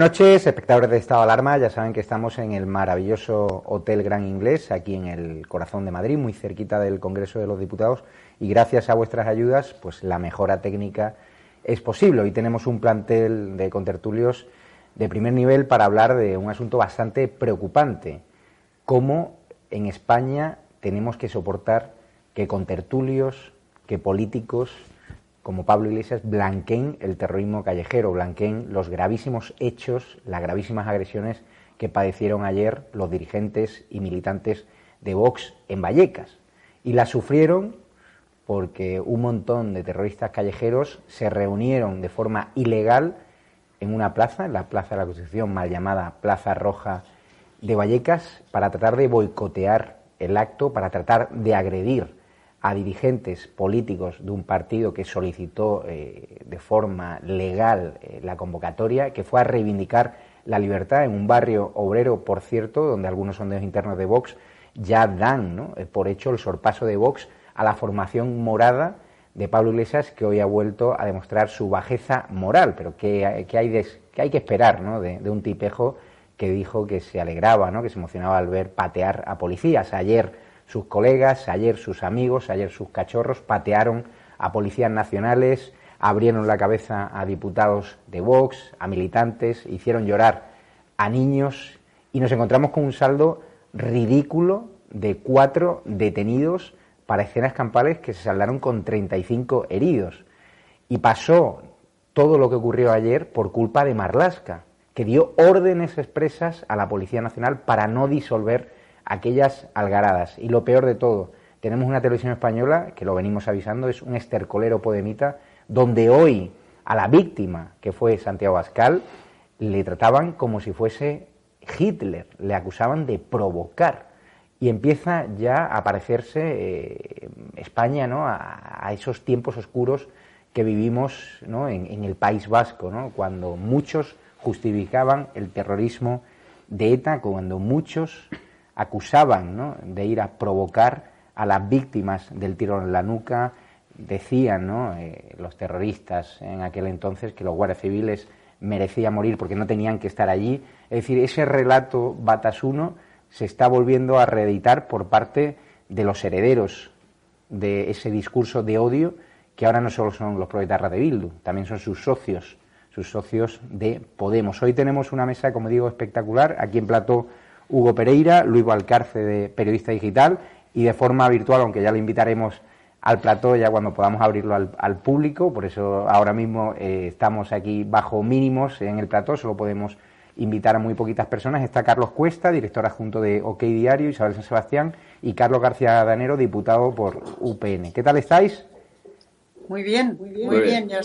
noches, espectadores de Estado de Alarma. Ya saben que estamos en el maravilloso Hotel Gran Inglés, aquí en el corazón de Madrid, muy cerquita del Congreso de los Diputados. Y gracias a vuestras ayudas, pues la mejora técnica es posible. Hoy tenemos un plantel de contertulios de primer nivel para hablar de un asunto bastante preocupante. Cómo en España tenemos que soportar que contertulios, que políticos, como Pablo Iglesias, blanqueen el terrorismo callejero, blanqueen los gravísimos hechos, las gravísimas agresiones que padecieron ayer los dirigentes y militantes de Vox en Vallecas. Y las sufrieron porque un montón de terroristas callejeros se reunieron de forma ilegal en una plaza, en la Plaza de la Constitución, mal llamada Plaza Roja de Vallecas, para tratar de boicotear el acto, para tratar de agredir a dirigentes políticos de un partido que solicitó eh, de forma legal eh, la convocatoria, que fue a reivindicar la libertad en un barrio obrero, por cierto, donde algunos sondeos internos de Vox ya dan eh, por hecho el sorpaso de Vox a la formación morada de Pablo Iglesias, que hoy ha vuelto a demostrar su bajeza moral. Pero ¿qué, hay, que hay que esperar ¿no? de, de, un tipejo que dijo que se alegraba, ¿no? que se emocionaba al ver patear a policías? Ayer sus colegas, ayer sus amigos, ayer sus cachorros patearon a policías nacionales, abrieron la cabeza a diputados de Vox, a militantes, hicieron llorar a niños y nos encontramos con un saldo ridículo de cuatro detenidos para escenas campales que se saldaron con 35 heridos. Y pasó todo lo que ocurrió ayer por culpa de Marlasca, que dio órdenes expresas a la Policía Nacional para no disolver aquellas algaradas. Y lo peor de todo, tenemos una televisión española, que lo venimos avisando, es un estercolero podemita, donde hoy a la víctima, que fue Santiago Ascal, le trataban como si fuese Hitler, le acusaban de provocar. Y empieza ya a parecerse eh, España ¿no? A, esos tiempos oscuros que vivimos ¿no? en, en, el País Vasco, ¿no? cuando muchos justificaban el terrorismo de ETA, cuando muchos acusaban de ir a provocar a las víctimas del tiro en la nuca, decían ¿no? Eh, los terroristas en aquel entonces que los guardias civiles merecían morir porque no tenían que estar allí. Es decir, ese relato Batasuno se está volviendo a reeditar por parte de los herederos de ese discurso de odio que ahora no solo son los proletarras de Bildu, también son sus socios, sus socios de Podemos. Hoy tenemos una mesa, como digo, espectacular. Aquí en Plató Hugo Pereira, Luis Valcarce de Periodista Digital y de forma virtual, aunque ya le invitaremos al plató ya cuando podamos abrirlo al, público, por eso ahora mismo eh, estamos aquí bajo mínimos en el plató, solo podemos invitar a muy poquitas personas. Está Carlos Cuesta, director adjunto de OK Diario, Isabel San Sebastián, y Carlos García Danero, diputado por UPN. ¿Qué tal estáis? Muy bien, muy bien, Ya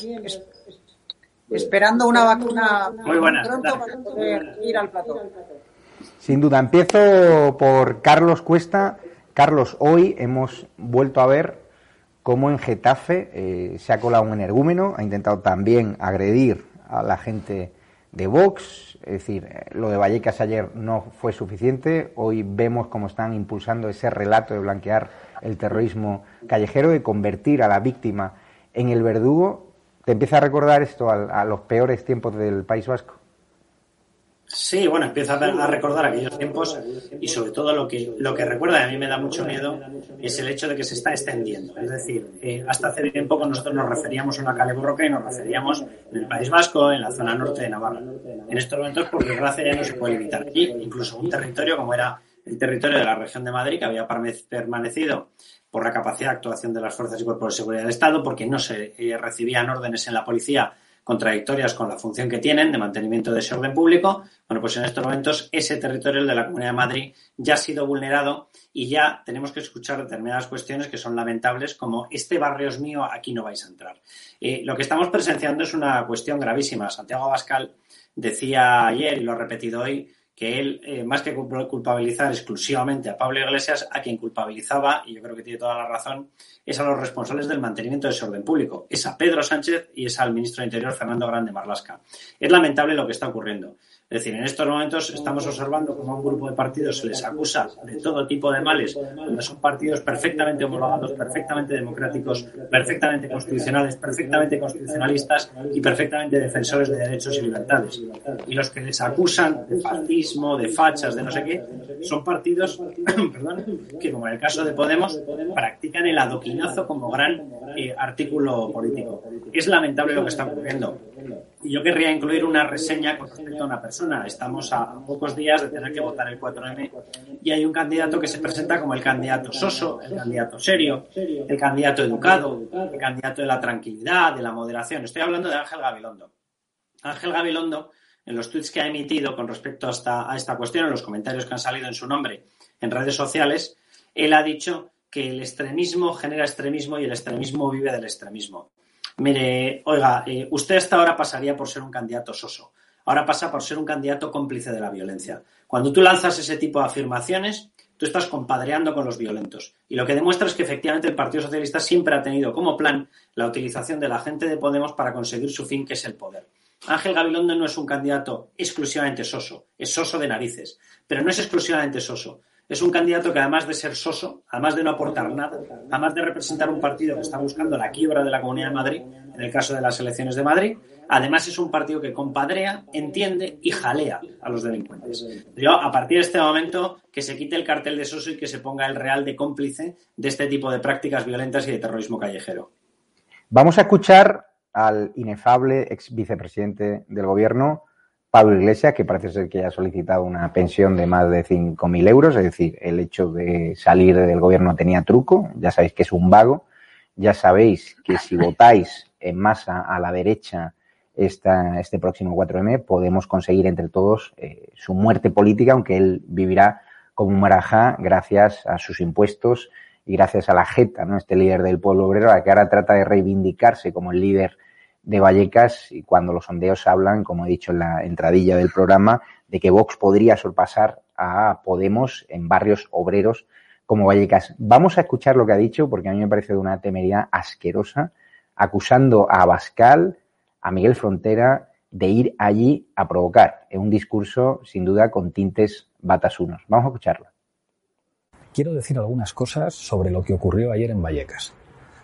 esperando una vacuna muy buena, pronto para poder ir al plató. Sin duda, empiezo por Carlos Cuesta. Carlos, hoy hemos vuelto a ver cómo en Getafe eh, se ha colado un energúmeno, ha intentado también agredir a la gente de Vox, es decir, eh, lo de Vallecas ayer no fue suficiente, hoy vemos cómo están impulsando ese relato de blanquear el terrorismo callejero, de convertir a la víctima en el verdugo. ¿Te empieza a recordar esto a, a los peores tiempos del País Vasco? Sí, bueno, empieza a recordar aquellos tiempos y sobre todo lo que, lo que recuerda, y a mí me da mucho miedo, es el hecho de que se está extendiendo. Es decir, eh, hasta hace bien poco nosotros nos referíamos a una cale borroca y nos referíamos en el País Vasco, en la zona norte de Navarra. En estos momentos, por desgracia, ya no se puede evitar aquí, incluso un territorio como era el territorio de la región de Madrid, que había permanecido por la capacidad de actuación de las fuerzas y cuerpos de seguridad del Estado, porque no se eh, recibían órdenes en la policía contradictorias con la función que tienen de mantenimiento de ese orden público, bueno, pues en estos momentos ese territorio de la Comunidad de Madrid ya ha sido vulnerado y ya tenemos que escuchar determinadas cuestiones que son lamentables, como este barrio es mío, aquí no vais a entrar. Eh, lo que estamos presenciando es una cuestión gravísima. Santiago Abascal decía ayer, y lo ha repetido hoy, que él, eh, más que culpabilizar exclusivamente a Pablo Iglesias, a quien culpabilizaba, y yo creo que tiene toda la razón, es a los responsables del mantenimiento de ese orden público. Es a Pedro Sánchez y es al ministro de Interior, Fernando Grande Marlasca. Es lamentable lo que está ocurriendo. Es decir, en estos momentos estamos observando cómo a un grupo de partidos se les acusa de todo tipo de males, son partidos perfectamente homologados, perfectamente democráticos, perfectamente constitucionales, perfectamente constitucionalistas y perfectamente defensores de derechos y libertades. Y los que les acusan de fascismo, de fachas, de no sé qué, son partidos que, como en el caso de Podemos, practican el adoquinazo como gran eh, artículo político. Es lamentable lo que está ocurriendo. Y yo querría incluir una reseña con respecto a una persona. Estamos a pocos días de tener que votar el 4M y hay un candidato que se presenta como el candidato soso, el candidato serio, el candidato educado, el candidato de la tranquilidad, de la moderación. Estoy hablando de Ángel Gabilondo. Ángel Gabilondo, en los tweets que ha emitido con respecto a a esta cuestión, en los comentarios que han salido en su nombre en redes sociales, él ha dicho que el extremismo genera extremismo y el extremismo vive del extremismo. Mire, oiga, eh, usted hasta ahora pasaría por ser un candidato soso. Ahora pasa por ser un candidato cómplice de la violencia. Cuando tú lanzas ese tipo de afirmaciones, tú estás compadreando con los violentos. Y lo que demuestra es que efectivamente el Partido Socialista siempre ha tenido como plan la utilización de la gente de Podemos para conseguir su fin, que es el poder. Ángel Gabilondo no es un candidato exclusivamente soso, es soso de narices, pero no es exclusivamente soso. Es un candidato que además de ser soso, además de no aportar nada, además de representar un partido que está buscando la quiebra de la Comunidad de Madrid, en el caso de las elecciones de Madrid, además es un partido que compadrea, entiende y jalea a los delincuentes. Yo, a partir de este momento, que se quite el cartel de soso y que se ponga el real de cómplice de este tipo de prácticas violentas y de terrorismo callejero. Vamos a escuchar al inefable ex vicepresidente del gobierno, Pablo Iglesias, que parece ser que ha solicitado una pensión de más de 5.000 euros, es decir, el hecho de salir del gobierno tenía truco, ya sabéis que es un vago, ya sabéis que si votáis en masa a la derecha esta, este próximo 4M, podemos conseguir entre todos eh, su muerte política, aunque él vivirá como un marajá gracias a sus impuestos y gracias a la jeta, ¿no? Este líder del pueblo obrero, a que ahora trata de reivindicarse como el líder de Vallecas y cuando los sondeos hablan, como he dicho en la entradilla del programa, de que Vox podría sorpasar a Podemos en barrios obreros como Vallecas. Vamos a escuchar lo que ha dicho porque a mí me parece de una temeridad asquerosa, acusando a Abascal, a Miguel Frontera, de ir allí a provocar, en un discurso sin duda con tintes batasunos. Vamos a escucharlo. Quiero decir algunas cosas sobre lo que ocurrió ayer en Vallecas.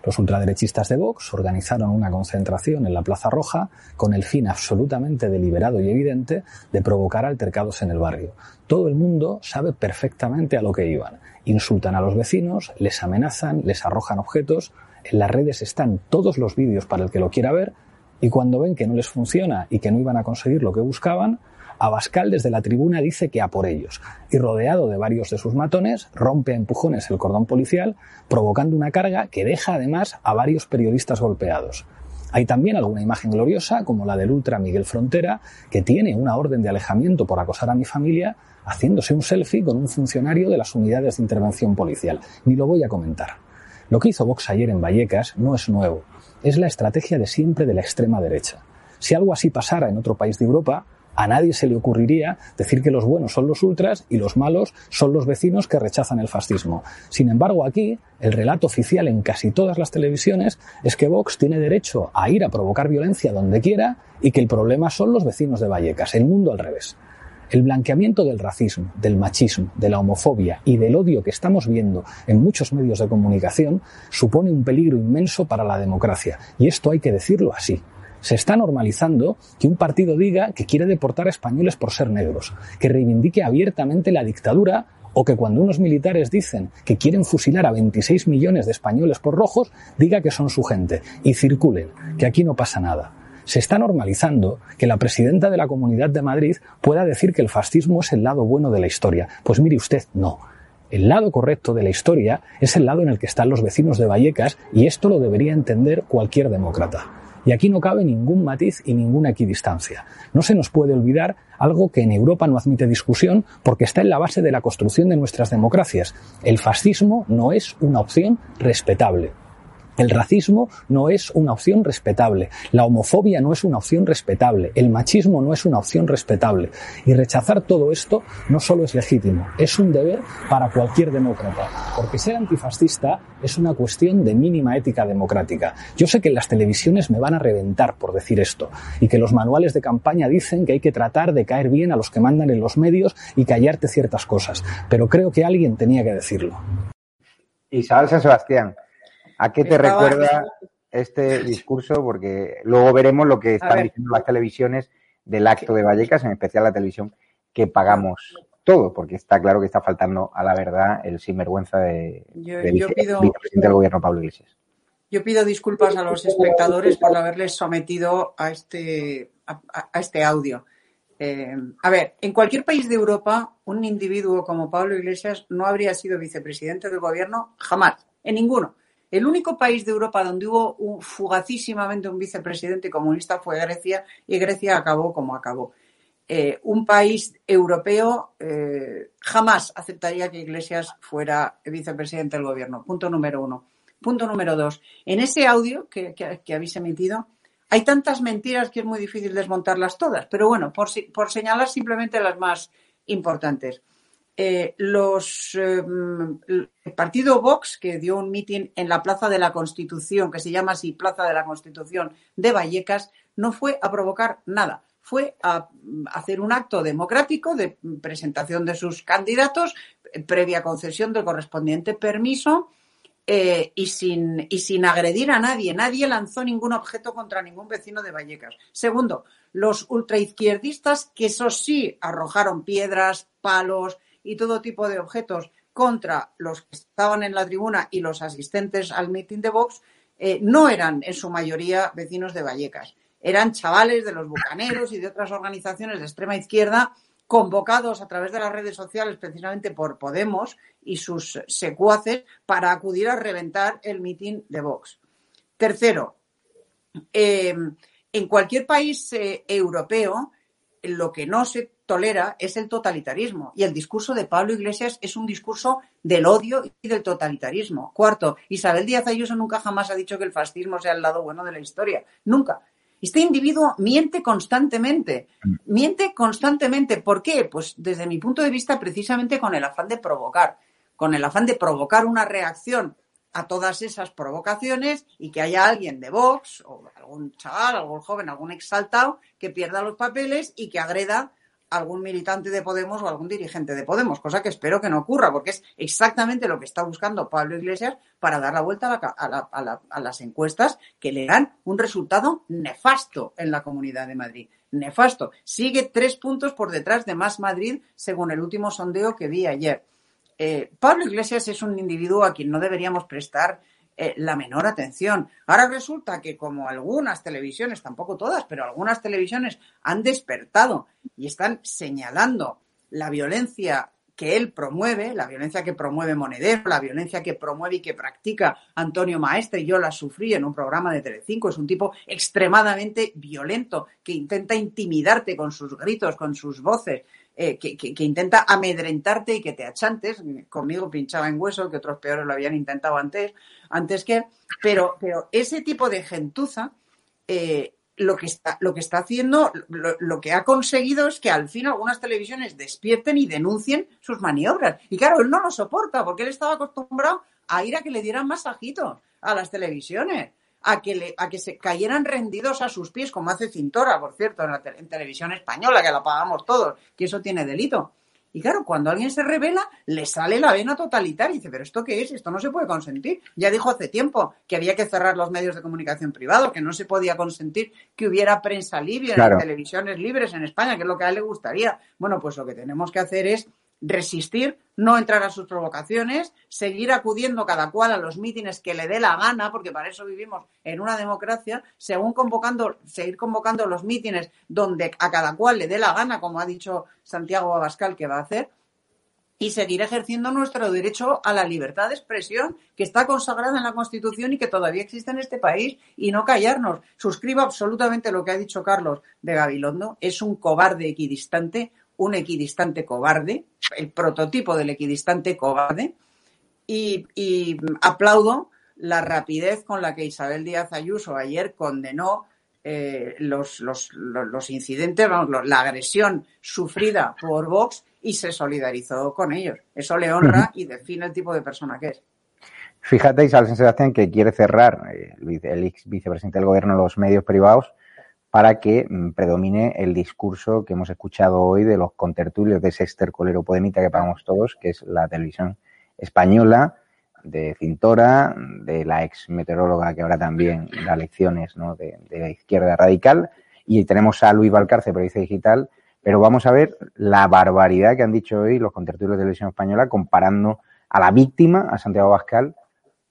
Los ultraderechistas de Vox organizaron una concentración en la Plaza Roja con el fin absolutamente deliberado y evidente de provocar altercados en el barrio. Todo el mundo sabe perfectamente a lo que iban. Insultan a los vecinos, les amenazan, les arrojan objetos. En las redes están todos los vídeos para el que lo quiera ver y cuando ven que no les funciona y que no iban a conseguir lo que buscaban, Abascal desde la tribuna dice que a por ellos, y rodeado de varios de sus matones, rompe a empujones el cordón policial, provocando una carga que deja además a varios periodistas golpeados. Hay también alguna imagen gloriosa, como la del ultra Miguel Frontera, que tiene una orden de alejamiento por acosar a mi familia, haciéndose un selfie con un funcionario de las unidades de intervención policial. Ni lo voy a comentar. Lo que hizo Vox ayer en Vallecas no es nuevo, es la estrategia de siempre de la extrema derecha. Si algo así pasara en otro país de Europa, A nadie se le ocurriría decir que los buenos son los ultras y los malos son los vecinos que rechazan el fascismo. Sin embargo, aquí el relato oficial en casi todas las televisiones es que Vox tiene derecho a ir a provocar violencia donde quiera y que el problema son los vecinos de Vallecas, el mundo al revés. El blanqueamiento del racismo, del machismo, de la homofobia y del odio que estamos viendo en muchos medios de comunicación supone un peligro inmenso para la democracia. Y esto hay que decirlo así. Se está normalizando que un partido diga que quiere deportar a españoles por ser negros, que reivindique abiertamente la dictadura o que cuando unos militares dicen que quieren fusilar a 26 millones de españoles por rojos, diga que son su gente y circulen, que aquí no pasa nada se está normalizando que la presidenta de la Comunidad de Madrid pueda decir que el fascismo es el lado bueno de la historia. Pues mire usted, no. El lado correcto de la historia es el lado en el que están los vecinos de Vallecas y esto lo debería entender cualquier demócrata. Y aquí no cabe ningún matiz y ninguna equidistancia. No se nos puede olvidar algo que en Europa no admite discusión porque está en la base de la construcción de nuestras democracias. El fascismo no es una opción respetable. El racismo no es una opción respetable, la homofobia no es una opción respetable, el machismo no es una opción respetable. Y rechazar todo esto no solo es legítimo, es un deber para cualquier demócrata, porque ser antifascista es una cuestión de mínima ética democrática. Yo sé que las televisiones me van a reventar por decir esto, y que los manuales de campaña dicen que hay que tratar de caer bien a los que mandan en los medios y callarte ciertas cosas, pero creo que alguien tenía que decirlo. Isabel San Sebastián. ¿A qué te recuerda este discurso? Porque luego veremos lo que están diciendo las televisiones del acto de Vallecas, en especial la televisión que pagamos todo, porque está claro que está faltando a la verdad el sinvergüenza de, del vicepresidente del gobierno Pablo Iglesias. Yo pido disculpas a los espectadores por haberles sometido a este, a, este audio. Eh, a ver, en cualquier país de Europa, un individuo como Pablo Iglesias no habría sido vicepresidente del gobierno jamás, en ninguno. El único país de Europa donde hubo fugacísimamente un vicepresidente comunista fue Grecia y Grecia acabó como acabó. Eh, un país europeo eh, jamás aceptaría que Iglesias fuera vicepresidente del gobierno. Punto número uno. Punto número dos. En ese audio que, habéis emitido hay tantas mentiras que es muy difícil desmontarlas todas. Pero bueno, por señalar simplemente las más importantes. Eh, los, eh, el partido Vox, que dio un mitin en la Plaza de la Constitución, que se llama así Plaza de la Constitución de Vallecas, no fue a provocar nada. Fue a hacer un acto democrático de presentación de sus candidatos, previa concesión del correspondiente permiso eh, y, sin, y sin agredir a nadie. Nadie lanzó ningún objeto contra ningún vecino de Vallecas. Segundo, los ultraizquierdistas, que eso sí arrojaron piedras, palos, y todo tipo de objetos contra los que estaban en la tribuna y los asistentes al mitin de Vox, eh, no eran en su mayoría vecinos de Vallecas. Eran chavales de los bucaneros y de otras organizaciones de extrema izquierda convocados a través de las redes sociales precisamente por Podemos y sus secuaces para acudir a reventar el mitin de Vox. Tercero, eh, en cualquier país eh, europeo, lo que no se tolera es el totalitarismo. Y el discurso de Pablo Iglesias es un discurso del odio y del totalitarismo. Cuarto, Isabel Díaz Ayuso nunca jamás ha dicho que el fascismo sea el lado bueno de la historia. Nunca. Este individuo miente constantemente. Miente constantemente. ¿Por qué? Pues desde mi punto de vista, precisamente con el afán de provocar. Con el afán de provocar una reacción a todas esas provocaciones y que haya alguien de Vox o algún chaval, algún joven, algún exaltado que pierda los papeles y que agreda algún militante de Podemos o algún dirigente de Podemos, cosa que espero que no ocurra, porque es exactamente lo que está buscando Pablo Iglesias para dar la vuelta a, las encuestas que le dan un resultado nefasto en la Comunidad de Madrid. Nefasto. Sigue tres puntos por detrás de Más Madrid, según el último sondeo que vi ayer. Eh, Pablo Iglesias es un individuo a quien no deberíamos prestar eh, la menor atención. Ahora resulta que como algunas televisiones, tampoco todas, pero algunas televisiones han despertado y están señalando la violencia que él promueve, la violencia que promueve Monedero, la violencia que promueve y que practica Antonio Maestre, yo la sufrí en un programa de Telecinco, es un tipo extremadamente violento que intenta intimidarte con sus gritos, con sus voces, eh, que, intenta amedrentarte y que te achantes. Conmigo pinchaba en hueso, que otros peores lo habían intentado antes, antes que. Pero, pero ese tipo de gentuza eh, lo que está, lo que está haciendo, lo, lo, que ha conseguido es que al fin algunas televisiones despierten y denuncien sus maniobras. Y claro, él no lo soporta porque él estaba acostumbrado a ir a que le dieran masajitos a las televisiones, a que, le, a que se cayeran rendidos a sus pies, como hace Cintora, por cierto, en, la en televisión española, que la pagamos todos, que eso tiene delito. Y claro, cuando alguien se revela, le sale la vena totalitaria y dice, pero ¿esto qué es? Esto no se puede consentir. Ya dijo hace tiempo que había que cerrar los medios de comunicación privados, que no se podía consentir que hubiera prensa libre, en televisiones libres en España, que es lo que a él le gustaría. Bueno, pues lo que tenemos que hacer es resistir, no entrar a sus provocaciones, seguir acudiendo cada cual a los mítines que le dé la gana, porque para eso vivimos en una democracia, según convocando, seguir convocando los mítines donde a cada cual le dé la gana, como ha dicho Santiago Abascal que va a hacer, y seguir ejerciendo nuestro derecho a la libertad de expresión que está consagrada en la Constitución y que todavía existe en este país y no callarnos. Suscribo absolutamente lo que ha dicho Carlos de Gabilondo. Es un cobarde equidistante, un equidistante cobarde, el prototipo del equidistante cobarde, y, aplaudo la rapidez con la que Isabel Díaz Ayuso ayer condenó eh, los, los, los, incidentes, la agresión sufrida por Vox y se solidarizó con ellos. Eso le honra y define el tipo de persona que es. Fíjate, Isabel Sebastián, que quiere cerrar eh, el ex vicepresidente del gobierno los medios privados para que mm, predomine el discurso que hemos escuchado hoy de los contertulios de ese estercolero podemita que pagamos todos, que es la televisión española, de Cintora, de la ex meteoróloga que ahora también da lecciones ¿no? de, la izquierda radical, y tenemos a Luis Valcarce, periodista digital, pero vamos a ver la barbaridad que han dicho hoy los contertulios de televisión española comparando a la víctima, a Santiago Bascal,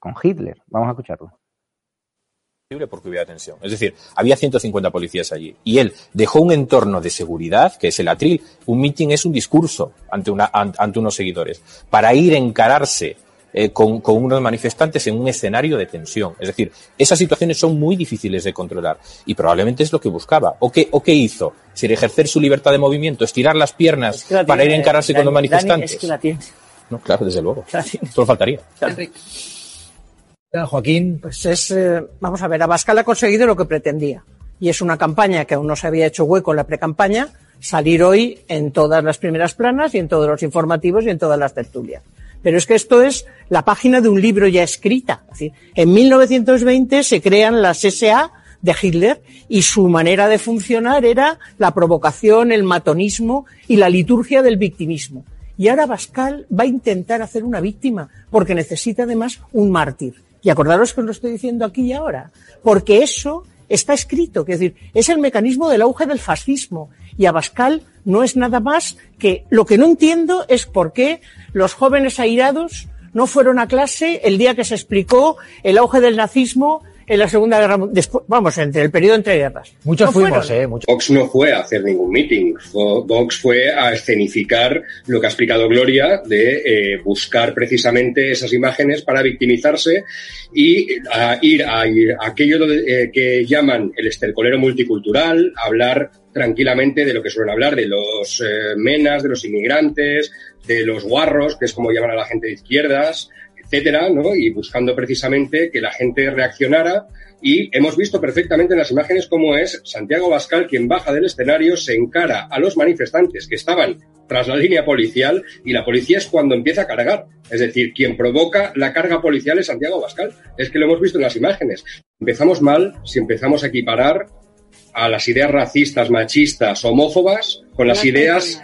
con Hitler. Vamos a escucharlo porque hubiera tensión. Es decir, había 150 policías allí y él dejó un entorno de seguridad, que es el atril. Un meeting es un discurso ante, una, ante unos seguidores, para ir a encararse eh, con, con, unos manifestantes en un escenario de tensión. Es decir, esas situaciones son muy difíciles de controlar y probablemente es lo que buscaba. ¿O qué, o qué hizo? Si ejercer su libertad de movimiento, estirar las piernas para ir a encararse con los manifestantes. es que la No, claro, desde luego. Solo faltaría. Joaquín. Pues es, eh, vamos a ver, Abascal ha conseguido lo que pretendía. Y es una campaña que aún no se había hecho hueco en la precampaña, salir hoy en todas las primeras planas y en todos los informativos y en todas las tertulias. Pero es que esto es la página de un libro ya escrita. Es decir, en 1920 se crean las SA de Hitler y su manera de funcionar era la provocación, el matonismo y la liturgia del victimismo. Y ahora Bascal va a intentar hacer una víctima porque necesita además un mártir. Y acordaros que os lo estoy diciendo aquí y ahora, porque eso está escrito, es decir, es el mecanismo del auge del fascismo. Y Abascal no es nada más que lo que no entiendo es por qué los jóvenes airados no fueron a clase el día que se explicó el auge del nazismo en la Segunda Guerra Mundial, vamos, entre el periodo entre guerras. Muchos fuimos, ¿eh? Muchos. Vox no fue a hacer ningún meeting. Vox fue a escenificar lo que ha explicado Gloria de eh, buscar precisamente esas imágenes para victimizarse y a ir a, aquello eh, que llaman el estercolero multicultural, hablar tranquilamente de lo que suelen hablar, de los eh, menas, de los inmigrantes, de los guarros, que es como llaman a la gente de izquierdas, etcétera, ¿no? Y buscando precisamente que la gente reaccionara. Y hemos visto perfectamente en las imágenes cómo es Santiago Bascal quien baja del escenario, se encara a los manifestantes que estaban tras la línea policial y la policía es cuando empieza a cargar. Es decir, quien provoca la carga policial es Santiago Bascal. Es que lo hemos visto en las imágenes. Empezamos mal si empezamos a equiparar a las ideas racistas, machistas, homófobas con las ideas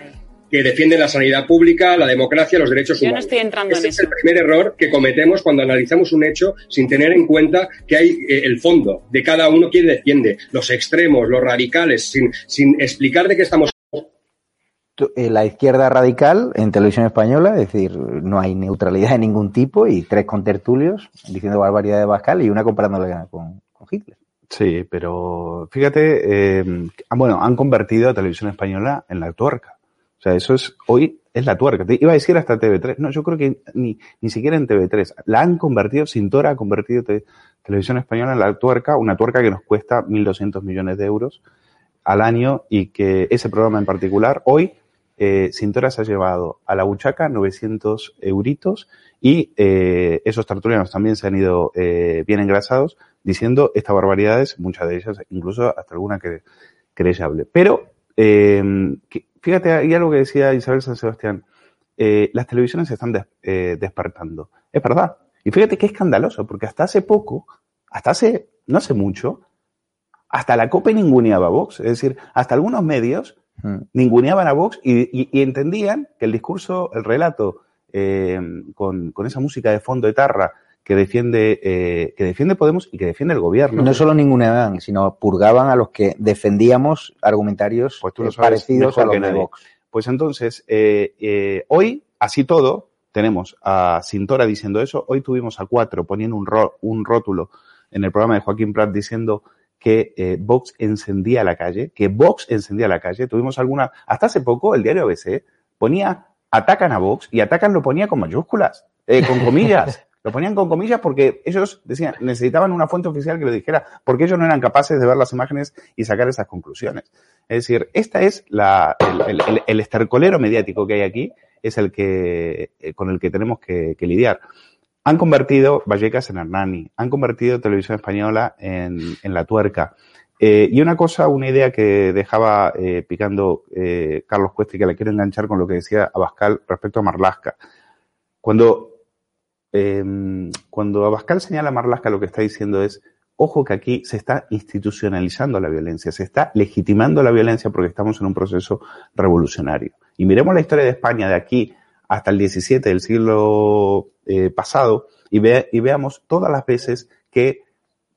que defienden la sanidad pública, la democracia, los derechos humanos. Yo no estoy entrando Ese en es el primer error que cometemos cuando analizamos un hecho sin tener en cuenta que hay eh, el fondo de cada uno quien defiende, los extremos, los radicales, sin, sin explicar de qué estamos eh, la izquierda radical en televisión española, es decir, no hay neutralidad de ningún tipo y tres contertulios diciendo barbaridad de Bascal y una comparándole con, con Hitler. Sí, pero fíjate, eh, bueno, han convertido a televisión española en la tuerca. Sea, eso es, hoy es la tuerca. Te iba a decir hasta TV3. No, yo creo que ni, ni siquiera en TV3. La han convertido, Sintora ha convertido Televisión Española en la tuerca, una tuerca que nos cuesta 1.200 millones de euros al año y que ese programa en particular hoy eh, Cintora se ha llevado a la buchaca 900 euritos y eh, esos tertulianos también se han ido eh, bien engrasados diciendo estas barbaridades, muchas de ellas, incluso hasta alguna que creyable. Pero, eh, fíjate, hay algo que decía Isabel San Sebastián, eh, las televisiones se están des- eh, despertando. Es verdad. Y fíjate qué escandaloso, porque hasta hace poco, hasta hace, no hace mucho, hasta la COPE ninguneaba a Vox. Es decir, hasta algunos medios Mm. ninguneaban a Vox y, y- y entendían que el discurso, el relato, eh, con, con esa música de fondo etarra que defiende, eh, que defiende Podemos y que defiende el gobierno. No solo ninguneaban, sino purgaban a los que defendíamos argumentarios Pues tú lo eh, sabes parecidos a los que de. Vox. Pues entonces, eh, eh, hoy, así todo, tenemos a Cintora diciendo eso. Hoy tuvimos a cuatro poniendo un, ro- un rótulo en el programa de Joaquín Prat diciendo que eh, Vox encendía la calle, que Vox encendía la calle. Tuvimos alguna, hasta hace poco el diario ABC ponía, atacan a Vox y atacan lo ponía con mayúsculas, eh, con comillas. Lo ponían con comillas porque ellos decían, necesitaban una fuente oficial que lo dijera, porque ellos no eran capaces de ver las imágenes y sacar esas conclusiones. Es decir, esta es la, el, el- estercolero mediático que hay aquí, es el que, eh, con el que tenemos que, lidiar. Han convertido Vallecas en Hernani, han convertido Televisión Española en, en La Tuerca. Eh, y una cosa, una idea que dejaba eh, picando Carlos Cuesta y que la quiero enganchar con lo que decía Abascal respecto a Marlasca. Cuando, eh, cuando Abascal señala a Marlasca, lo que está diciendo es, ojo que aquí se está institucionalizando la violencia, se está legitimando la violencia porque estamos en un proceso revolucionario. Y miremos la historia de España de aquí hasta el 17 del siglo eh, pasado y, ve- y veamos todas las veces que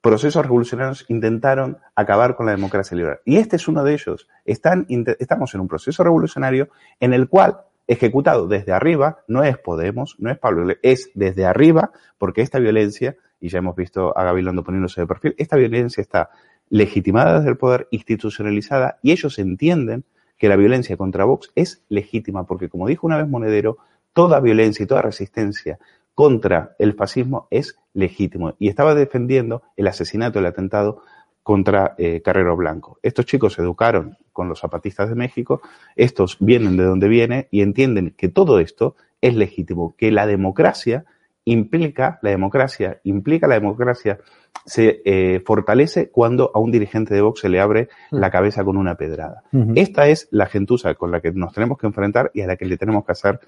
procesos revolucionarios intentaron acabar con la democracia liberal. Y este es uno de ellos. Están, estamos en un proceso revolucionario en el cual, ejecutado desde arriba, no es Podemos, no es Pablo, es desde arriba, porque esta violencia, y ya hemos visto a Gabilondo poniéndose de perfil, esta violencia está legitimada desde el poder, institucionalizada, y ellos entienden que la violencia contra Vox es legítima, porque como dijo una vez Monedero, toda violencia y toda resistencia contra el fascismo es legítimo. Y estaba defendiendo el asesinato, el atentado contra eh, Carrero Blanco. Estos chicos se educaron con los zapatistas de México, estos vienen de donde viene y entienden que todo esto es legítimo, que la democracia implica, la democracia implica la democracia se eh, fortalece cuando a un dirigente de Vox se le abre la cabeza con una pedrada. Esta es la gentuza con la que nos tenemos que enfrentar y a la que le tenemos que hacer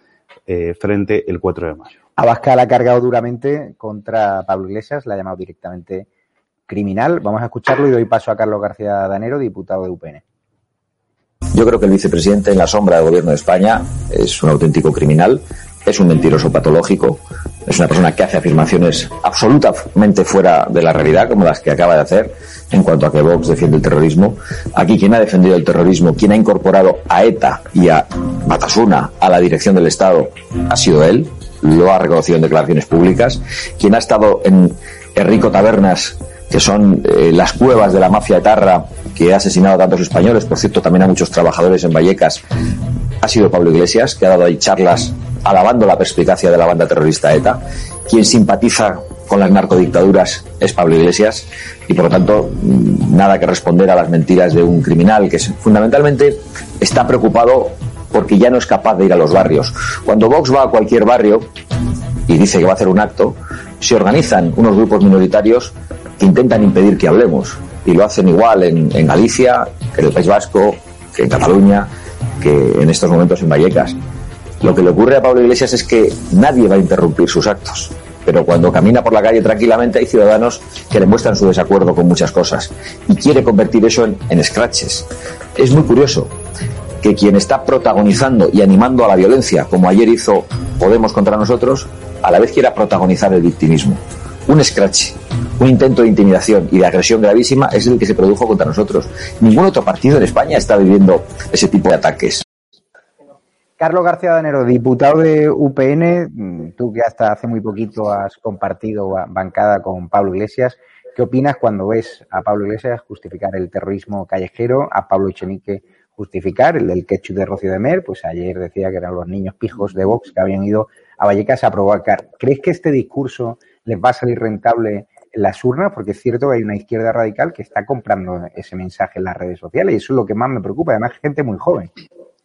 eh, frente el 4 de mayo. Abascal ha cargado duramente contra Pablo Iglesias, la ha llamado directamente criminal. Vamos a escucharlo y doy paso a Carlos García Danero, diputado de UPN. Yo creo que el vicepresidente en la sombra del gobierno de España es un auténtico criminal, es un mentiroso patológico, es una persona que hace afirmaciones absolutamente fuera de la realidad, como las que acaba de hacer en cuanto a que Vox defiende el terrorismo. Aquí quien ha defendido el terrorismo, quien ha incorporado a ETA y a Batasuna a la dirección del Estado, ha sido él, lo ha reconocido en declaraciones públicas. Quien ha estado en Enrico Tabernas que son eh, las cuevas de la mafia etarra que ha asesinado a tantos españoles, por cierto, también a muchos trabajadores en Vallecas, ha sido Pablo Iglesias, que ha dado ahí charlas alabando la perspicacia de la banda terrorista ETA. Quien simpatiza con las narcodictaduras es Pablo Iglesias y por lo tanto mm, nada que responder a las mentiras de un criminal que fundamentalmente está preocupado porque ya no es capaz de ir a los barrios. Cuando Vox va a cualquier barrio y dice que va a hacer un acto, se organizan unos grupos minoritarios intentan impedir que hablemos. Y lo hacen igual en, Galicia, que en el País Vasco, que en Cataluña, que en estos momentos en Vallecas. Lo que le ocurre a Pablo Iglesias es que nadie va a interrumpir sus actos. Pero cuando camina por la calle tranquilamente hay ciudadanos que le muestran su desacuerdo con muchas cosas y quiere convertir eso en scratches. Es muy curioso que quien está protagonizando y animando a la violencia, como ayer hizo Podemos contra nosotros, a la vez quiera protagonizar el victimismo. Un scratch, un intento de intimidación y de agresión gravísima es el que se produjo contra nosotros. Ningún otro partido en España está viviendo ese tipo de ataques. Carlos García Danero, diputado de UPN, mm, tú que hasta hace muy poquito has compartido ba- bancada con Pablo Iglesias, ¿qué opinas cuando ves a Pablo Iglesias justificar el terrorismo callejero, a Pablo Echenique justificar el del ketchup de Rocío de Mer? Pues ayer decía que eran los niños pijos de Vox que habían ido a Vallecas a provocar. ¿Crees que este discurso les va a salir rentable en las urnas? Porque es cierto que hay una izquierda radical que está comprando ese mensaje en las redes sociales y eso es lo que más me preocupa, además gente muy joven.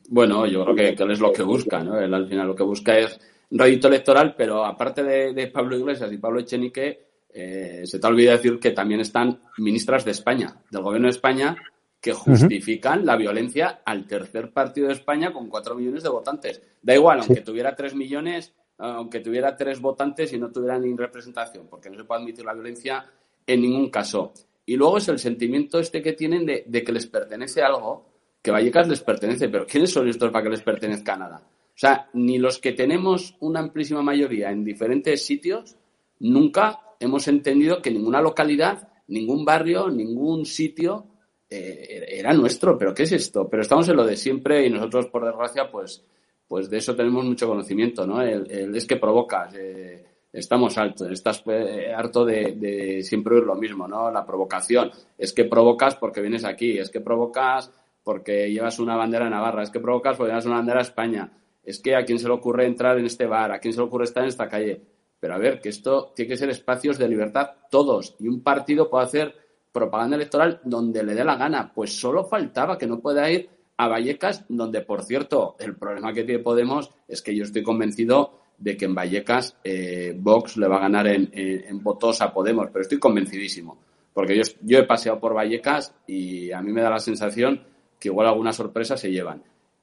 Bueno, yo creo que, que él es lo que busca, ¿no? Él al final lo que busca es rédito electoral, pero aparte de, Pablo Iglesias y Pablo Echenique, eh, se te olvida decir que también están ministras de España, del gobierno de España, que justifican la violencia al tercer partido de España con cuatro millones de votantes. Da igual, aunque tuviera tres millones, aunque tuviera tres votantes y no tuviera ni representación, porque no se puede admitir la violencia en ningún caso. Y luego es el sentimiento este que tienen de, que les pertenece algo, que Vallecas les pertenece, pero ¿quiénes son estos para que les pertenezca nada? O sea, ni los que tenemos una amplísima mayoría en diferentes sitios, nunca hemos entendido que ninguna localidad, ningún barrio, ningún sitio eh, era nuestro. ¿Pero qué es esto? Pero estamos en lo de siempre y nosotros, por desgracia, pues, pues de eso tenemos mucho conocimiento, ¿no? El, es que provocas. Eh, estamos altos, estás eh, harto de, de, siempre oír lo mismo, ¿no? La provocación. Es que provocas porque vienes aquí, es que provocas porque llevas una bandera Navarra, es que provocas porque llevas una bandera España es que a quién se le ocurre entrar en este bar, a quién se le ocurre estar en esta calle. Pero a ver, que esto tiene que ser espacios de libertad todos y un partido puede hacer propaganda electoral donde le dé la gana. Pues solo faltaba que no pueda ir a Vallecas, donde, por cierto, el problema que tiene Podemos es que yo estoy convencido de que en Vallecas eh, Vox le va a ganar en, votos a Podemos, pero estoy convencidísimo. Porque yo, yo he paseado por Vallecas y a mí me da la sensación que igual alguna sorpresa se llevan.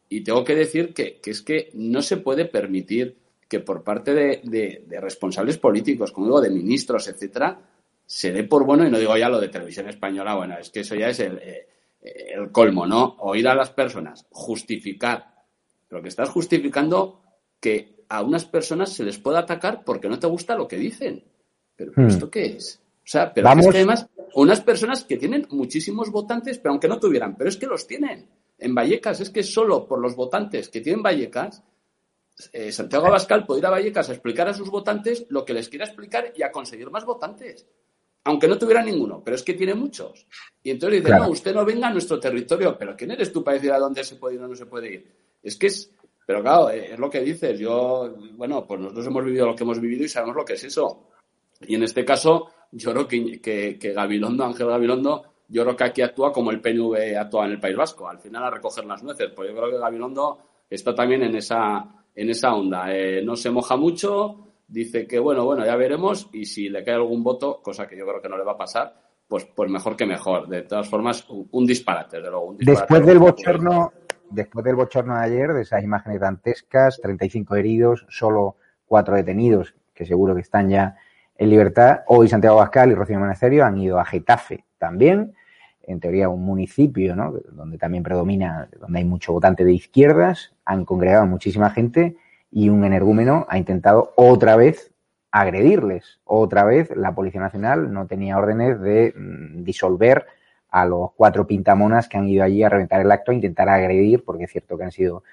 Y tengo que decir que, es que no se puede permitir que por parte de, responsables políticos, como digo, de ministros, etcétera, se dé por bueno, y no digo ya lo de televisión española, bueno, es que eso ya es el, eh, el colmo, ¿no? Oír a las personas, justificar. Lo que estás justificando que a unas personas se les pueda atacar porque no te gusta lo que dicen. ¿Pero hmm. esto qué es? O sea, pero es que además, unas personas que tienen muchísimos votantes, pero aunque no tuvieran, pero es que los tienen en Vallecas es que solo por los votantes que tienen Vallecas, eh, Santiago Abascal puede ir a Vallecas a explicar a sus votantes lo que les quiera explicar y a conseguir más votantes. Aunque no tuviera ninguno, pero es que tiene muchos. Y entonces dice, no, usted no venga a nuestro territorio, pero ¿quién eres tú para decir a dónde se puede ir o no se puede ir? Es que es, pero claro, eh, es lo que dices. Yo, bueno, pues nosotros hemos vivido lo que hemos vivido y sabemos lo que es eso. Y en este caso, yo creo que, que, que Gabilondo, Ángel Gabilondo, yo creo que aquí actúa como el PNV actúa en el País Vasco, al final a recoger las nueces. Pues yo creo que Gabilondo está también en esa, en esa onda. Eh, no se moja mucho, dice que bueno, bueno, ya veremos y si le cae algún voto, cosa que yo creo que no le va a pasar, pues, pues mejor que mejor. De todas formas, un, disparate, desde luego. después del bochorno, después del bochorno de ayer, de esas imágenes dantescas, 35 heridos, solo cuatro detenidos, que seguro que están ya en libertad. Hoy Santiago Bascal y Rocío Monasterio han ido a Getafe también, en teoría un municipio, ¿no? donde también predomina, donde hay mucho votante de izquierdas, han congregado muchísima gente y un energúmeno ha intentado otra vez agredirles. Otra vez la Policía Nacional no tenía órdenes de mm, disolver a los cuatro pintamonas que han ido allí a reventar el acto a intentar agredir, porque es cierto que han sido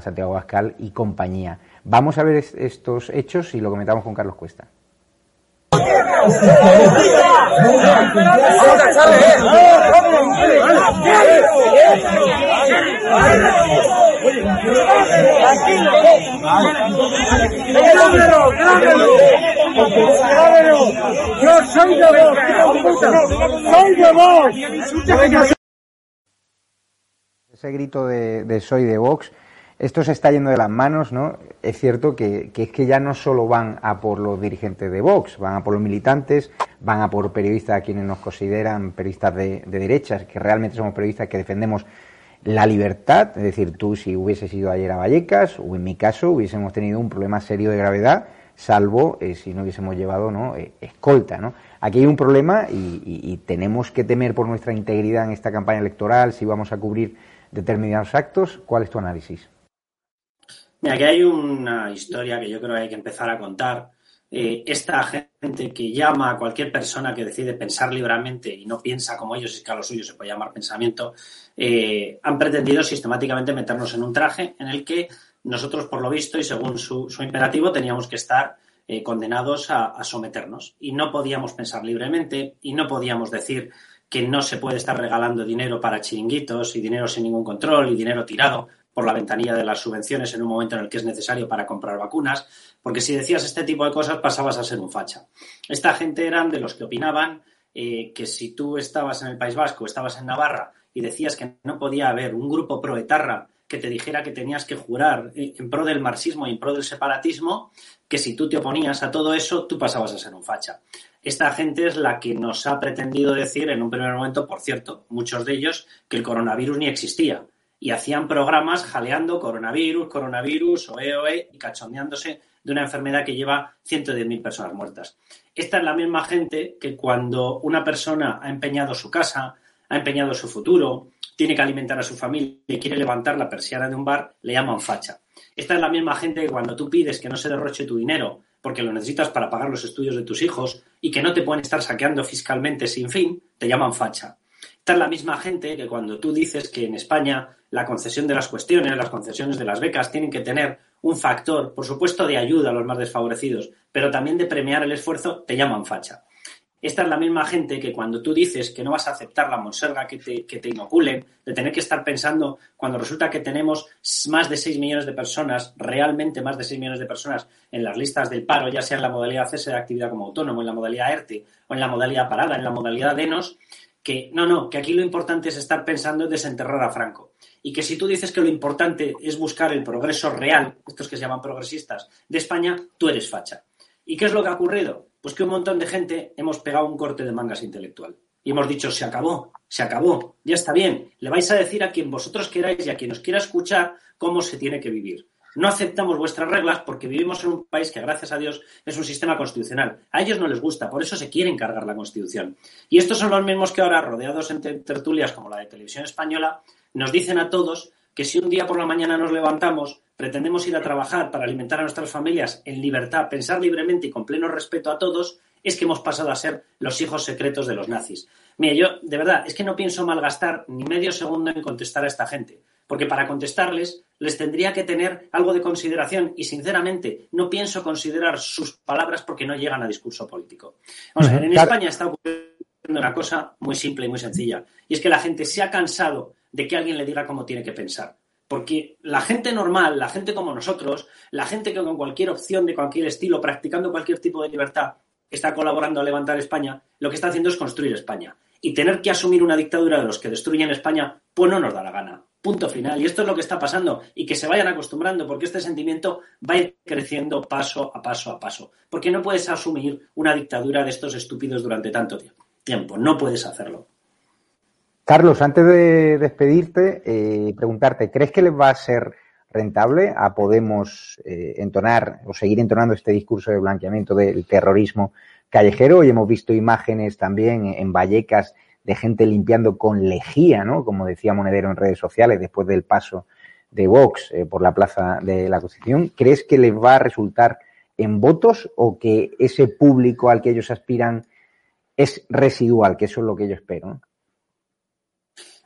Santiago Bascal y compañía. Vamos a ver estos hechos y lo comentamos con Carlos Cuesta. Ese grito de, soy de Vox esto se está yendo de las manos, ¿no? Es cierto que, es que ya no solo van a por los dirigentes de Vox, van a por los militantes, van a por periodistas a quienes nos consideran periodistas de, de derechas, que realmente somos periodistas que defendemos la libertad, es decir, tú si hubieses ido ayer a Vallecas, o en mi caso, hubiésemos tenido un problema serio de gravedad, salvo eh, si no hubiésemos llevado ¿no? Eh, escolta. ¿no? Aquí hay un problema y, y, tenemos que temer por nuestra integridad en esta campaña electoral si vamos a cubrir determinados actos. ¿Cuál es tu análisis? Mira, aquí hay una historia que yo creo que hay que empezar a contar. Eh, esta gente que llama a cualquier persona que decide pensar libremente y no piensa como ellos, es que a lo suyo se puede llamar pensamiento, eh, han pretendido sistemáticamente meternos en un traje en el que nosotros, por lo visto y según su, imperativo, teníamos que estar eh, condenados a, a someternos. Y no podíamos pensar libremente y no podíamos decir que no se puede estar regalando dinero para chiringuitos y dinero sin ningún control y dinero tirado por la ventanilla de las subvenciones en un momento en el que es necesario para comprar vacunas, porque si decías este tipo de cosas pasabas a ser un facha. Esta gente eran de los que opinaban eh, que si tú estabas en el País Vasco, estabas en Navarra y decías que no podía haber un grupo proetarra que te dijera que tenías que jurar en pro del marxismo y en pro del separatismo, que si tú te oponías a todo eso, tú pasabas a ser un facha. Esta gente es la que nos ha pretendido decir en un primer momento, por cierto, muchos de ellos, que el coronavirus ni existía. Y hacían programas jaleando coronavirus, coronavirus, oe, oe, y cachondeándose de una enfermedad que lleva 110.000 personas muertas. Esta es la misma gente que cuando una persona ha empeñado su casa, ha empeñado su futuro, tiene que alimentar a su familia y quiere levantar la persiana de un bar, le llaman facha. Esta es la misma gente que cuando tú pides que no se derroche tu dinero porque lo necesitas para pagar los estudios de tus hijos y que no te pueden estar saqueando fiscalmente sin fin, te llaman facha. Esta es la misma gente que cuando tú dices que en España la concesión de las cuestiones, las concesiones de las becas tienen que tener un factor, por supuesto, de ayuda a los más desfavorecidos, pero también de premiar el esfuerzo, te llaman facha. Esta es la misma gente que cuando tú dices que no vas a aceptar la monserga que te, que te inoculen, de tener que estar pensando cuando resulta que tenemos más de 6 millones de personas, realmente más de 6 millones de personas en las listas del paro, ya sea en la modalidad cese de actividad como autónomo, en la modalidad ERTE o en la modalidad parada, en la modalidad DENOS, que no, no, que aquí lo importante es estar pensando en desenterrar a Franco. Y que si tú dices que lo importante es buscar el progreso real, estos que se llaman progresistas, de España, tú eres facha. ¿Y qué es lo que ha ocurrido? Pues que un montón de gente hemos pegado un corte de mangas intelectual. Y hemos dicho, se acabó, se acabó, ya está bien. Le vais a decir a quien vosotros queráis y a quien os quiera escuchar cómo se tiene que vivir. No aceptamos vuestras reglas porque vivimos en un país que, gracias a Dios, es un sistema constitucional. A ellos no les gusta, por eso se quieren cargar la Constitución. Y estos son los mismos que ahora, rodeados en tertulias como la de Televisión Española, nos dicen a todos que si un día por la mañana nos levantamos pretendemos ir a trabajar para alimentar a nuestras familias en libertad, pensar libremente y con pleno respeto a todos, es que hemos pasado a ser los hijos secretos de los nazis. Mire, yo de verdad es que no pienso malgastar ni medio segundo en contestar a esta gente, porque para contestarles les tendría que tener algo de consideración y sinceramente no pienso considerar sus palabras porque no llegan a discurso político. Vamos a ver, en España está ocurriendo una cosa muy simple y muy sencilla, y es que la gente se ha cansado de que alguien le diga cómo tiene que pensar. Porque la gente normal, la gente como nosotros, la gente que con cualquier opción de cualquier estilo, practicando cualquier tipo de libertad, está colaborando a levantar España, lo que está haciendo es construir España. Y tener que asumir una dictadura de los que destruyen España, pues no nos da la gana. Punto final. Y esto es lo que está pasando. Y que se vayan acostumbrando, porque este sentimiento va a ir creciendo paso a paso a paso. Porque no puedes asumir una dictadura de estos estúpidos durante tanto tiempo. No puedes hacerlo. Carlos, antes de despedirte, eh, preguntarte, ¿crees que les va a ser rentable a Podemos eh, entonar o seguir entonando este discurso de blanqueamiento del terrorismo callejero? Hoy hemos visto imágenes también en Vallecas de gente limpiando con lejía, ¿no? Como decía Monedero en redes sociales después del paso de Vox eh, por la Plaza de la Constitución. ¿Crees que les va a resultar en votos o que ese público al que ellos aspiran es residual, que eso es lo que yo espero?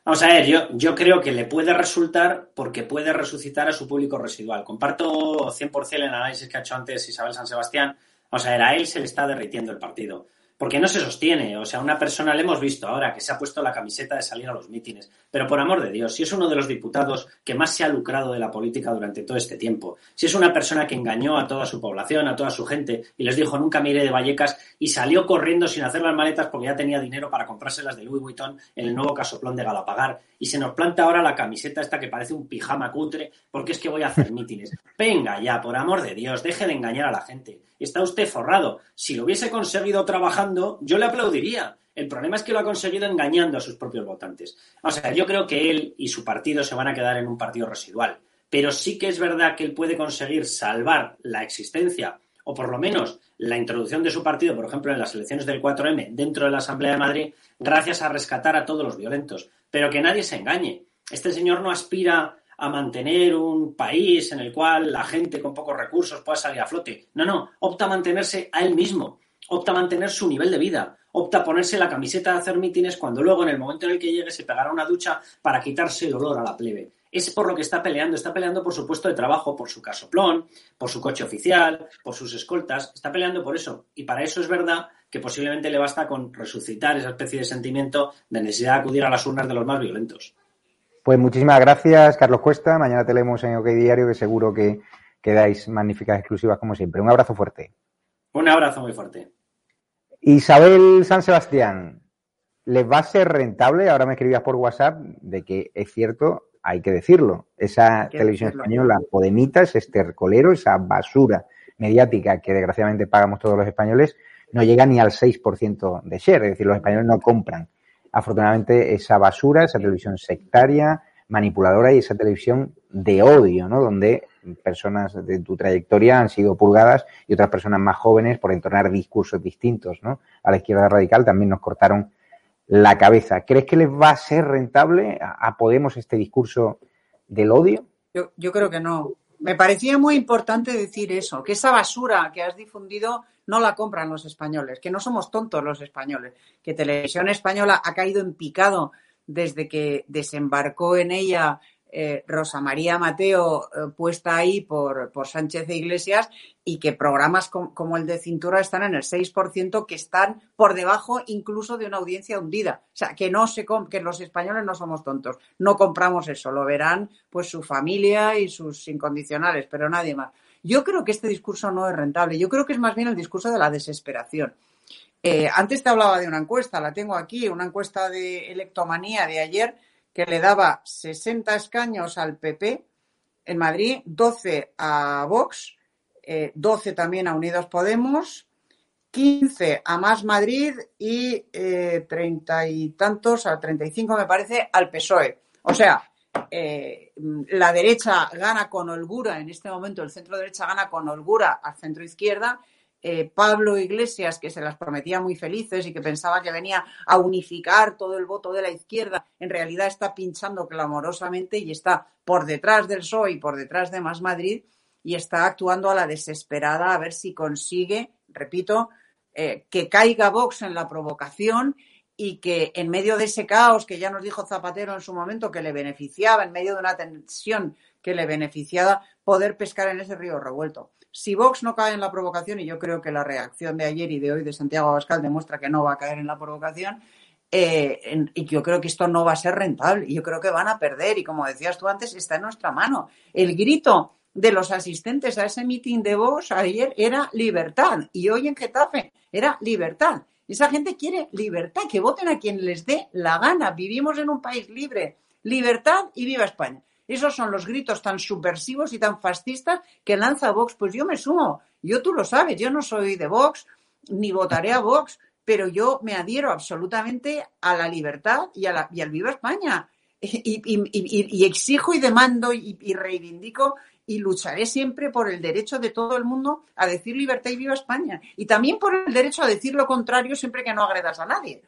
Vamos a ver, yo, yo creo que le puede resultar porque puede resucitar a su público residual. Comparto 100% el análisis que ha hecho antes Isabel San Sebastián. Vamos a ver, a él se le está derritiendo el partido porque no se sostiene. O sea, una persona le hemos visto ahora que se ha puesto la camiseta de salir a los mítines. Pero por amor de Dios, si es uno de los diputados que más se ha lucrado de la política durante todo este tiempo, si es una persona que engañó a toda su población, a toda su gente, y les dijo nunca mire de Vallecas y salió corriendo sin hacer las maletas porque ya tenía dinero para comprárselas de Louis Vuitton en el nuevo casoplón de Galapagar, y se nos planta ahora la camiseta esta que parece un pijama cutre porque es que voy a hacer mítines. Venga ya, por amor de Dios, deje de engañar a la gente está usted forrado. Si lo hubiese conseguido trabajando, yo le aplaudiría. El problema es que lo ha conseguido engañando a sus propios votantes. O sea, yo creo que él y su partido se van a quedar en un partido residual. Pero sí que es verdad que él puede conseguir salvar la existencia o por lo menos la introducción de su partido, por ejemplo, en las elecciones del 4M dentro de la Asamblea de Madrid, gracias a rescatar a todos los violentos. Pero que nadie se engañe. Este señor no aspira a mantener un país en el cual la gente con pocos recursos pueda salir a flote. No, no, opta a mantenerse a él mismo, opta a mantener su nivel de vida, opta a ponerse la camiseta de hacer mítines cuando luego en el momento en el que llegue se pegará una ducha para quitarse el olor a la plebe. Es por lo que está peleando, está peleando por su puesto de trabajo, por su casoplón, por su coche oficial, por sus escoltas, está peleando por eso. Y para eso es verdad que posiblemente le basta con resucitar esa especie de sentimiento de necesidad de acudir a las urnas de los más violentos. Pues muchísimas gracias, Carlos Cuesta. Mañana te leemos en OK Diario, que seguro que, quedáis magníficas exclusivas como siempre. Un abrazo fuerte. Un abrazo muy fuerte. Isabel San Sebastián, ¿les va a ser rentable? Ahora me escribías por WhatsApp de que es cierto, hay que decirlo. Esa televisión española podemita, ese estercolero, esa basura mediática que desgraciadamente pagamos todos los españoles, no llega ni al 6% de share. Es decir, los españoles no compran, afortunadamente, esa basura, esa televisión sectaria, manipuladora y esa televisión de odio, ¿no? Donde personas de tu trayectoria han sido purgadas y otras personas más jóvenes por entonar discursos distintos, ¿no? A la izquierda radical también nos cortaron la cabeza. ¿Crees que les va a ser rentable a, Podemos este discurso del odio? Yo, yo creo que no. Me parecía muy importante decir eso, que esa basura que has difundido no la compran los españoles, que no somos tontos los españoles, que Televisión Española ha caído en picado desde que desembarcó en ella eh, Rosa María Mateo eh, puesta ahí por, Sánchez e Iglesias y que programas como el de Cintura están en el 6%, que están por debajo incluso de una audiencia hundida. O sea, que no se que los españoles no somos tontos, no compramos eso, lo verán pues su familia y sus incondicionales, pero nadie más. Yo creo que este discurso no es rentable, yo creo que es más bien el discurso de la desesperación. Eh, antes te hablaba de una encuesta, la tengo aquí, una encuesta de electomanía de ayer que le daba 60 escaños al PP en Madrid, 12 a Vox, 12 eh, también a Unidos Podemos, 15 a Más Madrid y eh, treinta y tantos, a 35 me parece, al PSOE. O sea, eh, la derecha gana con holgura, en este momento el centro derecha gana con holgura al centro izquierda eh, Pablo Iglesias, que se las prometía muy felices y que pensaba que venía a unificar todo el voto de la izquierda, en realidad está pinchando clamorosamente y está por detrás del PSOE y por detrás de Más Madrid y está actuando a la desesperada a ver si consigue, repito, eh, que caiga Vox en la provocación y que en medio de ese caos que ya nos dijo Zapatero en su momento que le beneficiaba, en medio de una tensión que le beneficiaba, poder pescar en ese río revuelto. Si Vox no cae en la provocación, y yo creo que la reacción de ayer y de hoy de Santiago Abascal demuestra que no va a caer en la provocación, eh, y yo creo que esto no va a ser rentable, yo creo que van a perder, y como decías tú antes, está en nuestra mano. El grito de los asistentes a ese meeting de Vox ayer era libertad, y hoy en Getafe era libertad. Esa gente quiere libertad, que voten a quien les dé la gana. Vivimos en un país libre. Libertad y viva España. Esos son los gritos tan subversivos y tan fascistas que lanza Vox. Pues yo me sumo. Yo tú lo sabes, yo no soy de Vox, ni votaré a Vox, pero yo me adhiero absolutamente a la libertad y, a la, y al Viva España. Y, exijo y demando y, reivindico y lucharé siempre por el derecho de todo el mundo a decir libertad y viva España. Y también por el derecho a decir lo contrario siempre que no agredas a nadie.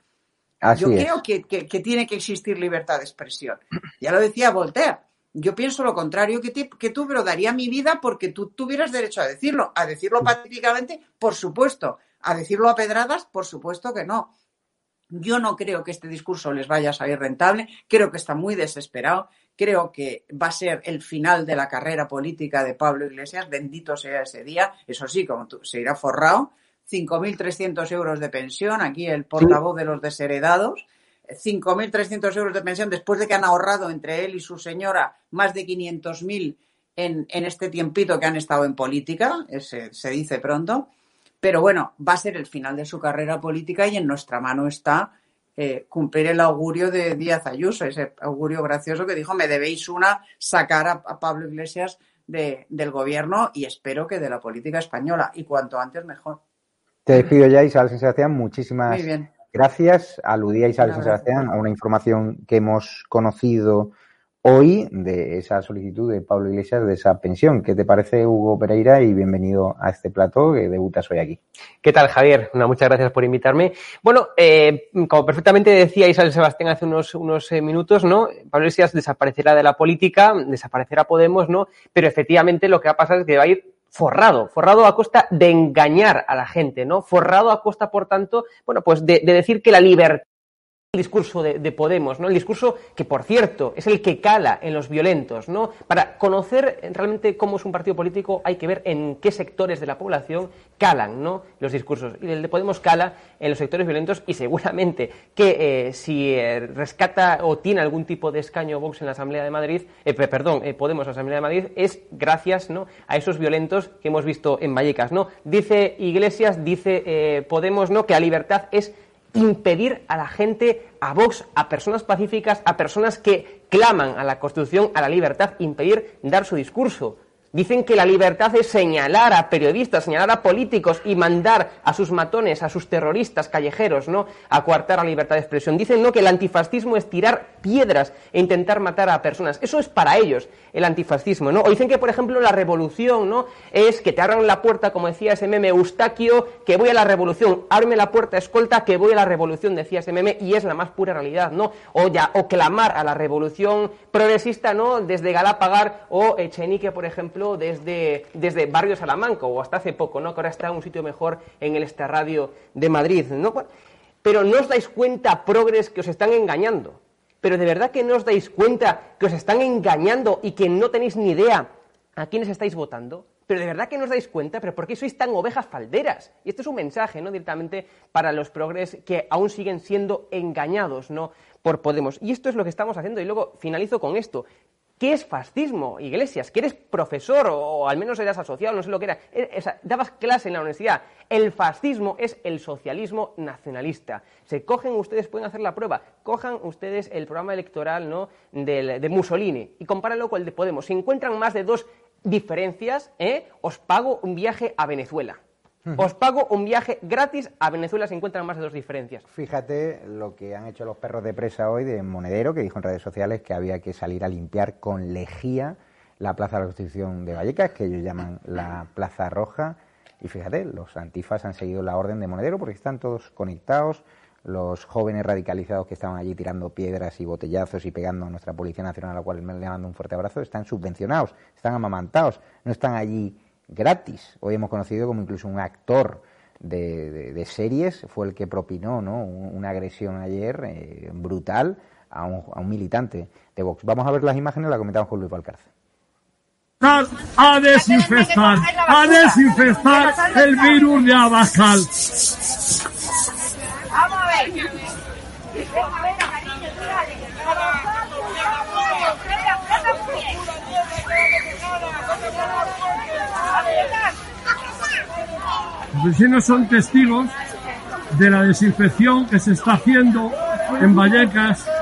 Yo creo que, que, tiene que existir libertad de expresión. Ya lo decía Voltaire. Yo pienso lo contrario que, que tú, pero daría mi vida porque tú tuvieras derecho a decirlo. A decirlo mm. pacíficamente, por supuesto. A decirlo a pedradas, por supuesto que no. Yo no creo que este discurso les vaya a salir rentable. Creo que está muy desesperado. Creo que va a ser el final de la carrera política de Pablo Iglesias. Bendito sea ese día. Eso sí, como tú, se irá forrado. 5.300 euros de pensión. Aquí el portavoz de los desheredados. 5.300 euros de pensión después de que han ahorrado entre él y su señora más de 500.000 en, en este tiempito que han estado en política, se, se dice pronto. Pero bueno, va a ser el final de su carrera política y en nuestra mano está eh, cumplir el augurio de Díaz Ayuso, ese augurio gracioso que dijo, me debéis una, sacar a, Pablo Iglesias de, del gobierno y espero que de la política española, y cuanto antes mejor. Te despido ya, Isabel Sebastián. Muchísimas Gracias. Aludía Isabel San Sebastián a una información que hemos conocido hoy de esa solicitud de Pablo Iglesias de esa pensión. ¿Qué te parece, Hugo Pereira? Y bienvenido a este plato que debutas hoy aquí. ¿Qué tal, Javier? Una, muchas gracias por invitarme. Bueno, eh, como perfectamente decía Isabel Sebastián hace unos, unos eh, minutos, ¿no? Pablo Iglesias desaparecerá de la política, desaparecerá Podemos, ¿no? Pero efectivamente lo que va a pasar es que va a ir forrado, forrado a costa de engañar a la gente, ¿no? Forrado a costa, por tanto, bueno, pues de, de decir que la libertad el discurso de, Podemos, ¿no? El discurso que, por cierto, es el que cala en los violentos, ¿no? Para conocer realmente cómo es un partido político hay que ver en qué sectores de la población calan, ¿no? Los discursos. Y el de Podemos cala en los sectores violentos y seguramente que eh, si eh, rescata o tiene algún tipo de escaño Vox en la Asamblea de Madrid, eh, perdón, Podemos en la Asamblea de Madrid, es gracias, ¿no? A esos violentos que hemos visto en Vallecas, ¿no? Dice Iglesias, dice Podemos, ¿no? Que la libertad es impedir a la gente, a Vox, a personas pacíficas, a personas que claman a la Constitución, a la libertad, impedir dar su discurso. Dicen que la libertad es señalar a periodistas, señalar a políticos y mandar a sus matones, a sus terroristas callejeros, ¿no? A coartar la libertad de expresión. Dicen, ¿no? Que el antifascismo es tirar piedras e intentar matar a personas. Eso es para ellos, el antifascismo, ¿no? O dicen que, por ejemplo, la revolución, ¿no? Es que te abran la puerta, como decía ese meme Eustaquio, que voy a la revolución. Ábreme la puerta, escolta, que voy a la revolución, decía ese meme, y es la más pura realidad, ¿no? O ya, o clamar a la revolución progresista, ¿no? Desde Galapagar o Echenique, por ejemplo, desde, desde Barrio Salamanca o hasta hace poco, ¿no? que ahora está en un sitio mejor en el Estarradio de Madrid. ¿no? Pero no os dais cuenta, progres, que os están engañando. Pero de verdad que no os dais cuenta que os están engañando y que no tenéis ni idea a quiénes estáis votando. Pero de verdad que no os dais cuenta, pero ¿por qué sois tan ovejas falderas? Y este es un mensaje, ¿no? Directamente para los progres que aún siguen siendo engañados, ¿no? Por Podemos. Y esto es lo que estamos haciendo. Y luego finalizo con esto. ¿Qué es fascismo, Iglesias? Que eres profesor o, al menos eras asociado, no sé lo que era. Eh, dabas clase en la universidad. El fascismo es el socialismo nacionalista. Se cogen ustedes, pueden hacer la prueba, cojan ustedes el programa electoral ¿no? de, Mussolini y compárenlo con el de Podemos. Si encuentran más de dos diferencias, ¿eh? os pago un viaje a Venezuela. Os pago un viaje gratis a Venezuela, se encuentran más de dos diferencias. Fíjate lo que han hecho los perros de presa hoy de Monedero, que dijo en redes sociales que había que salir a limpiar con lejía la Plaza de la Constitución de Vallecas, que ellos llaman la Plaza Roja. Y fíjate, los antifas han seguido la orden de Monedero porque están todos conectados. Los jóvenes radicalizados que estaban allí tirando piedras y botellazos y pegando a nuestra Policía Nacional, a la cual le mando un fuerte abrazo, están subvencionados, están amamantados, no están allí gratis. Hoy hemos conocido como incluso un actor de, series fue el que propinó ¿no? una agresión ayer eh, brutal a un, a un, militante de Vox. Vamos a ver las imágenes, las comentamos con Luis Valcárcel. A desinfectar, a desinfectar el virus de Abascal. Vamos a ver. Los vecinos son testigos de la desinfección que se está haciendo en Vallecas. ¡De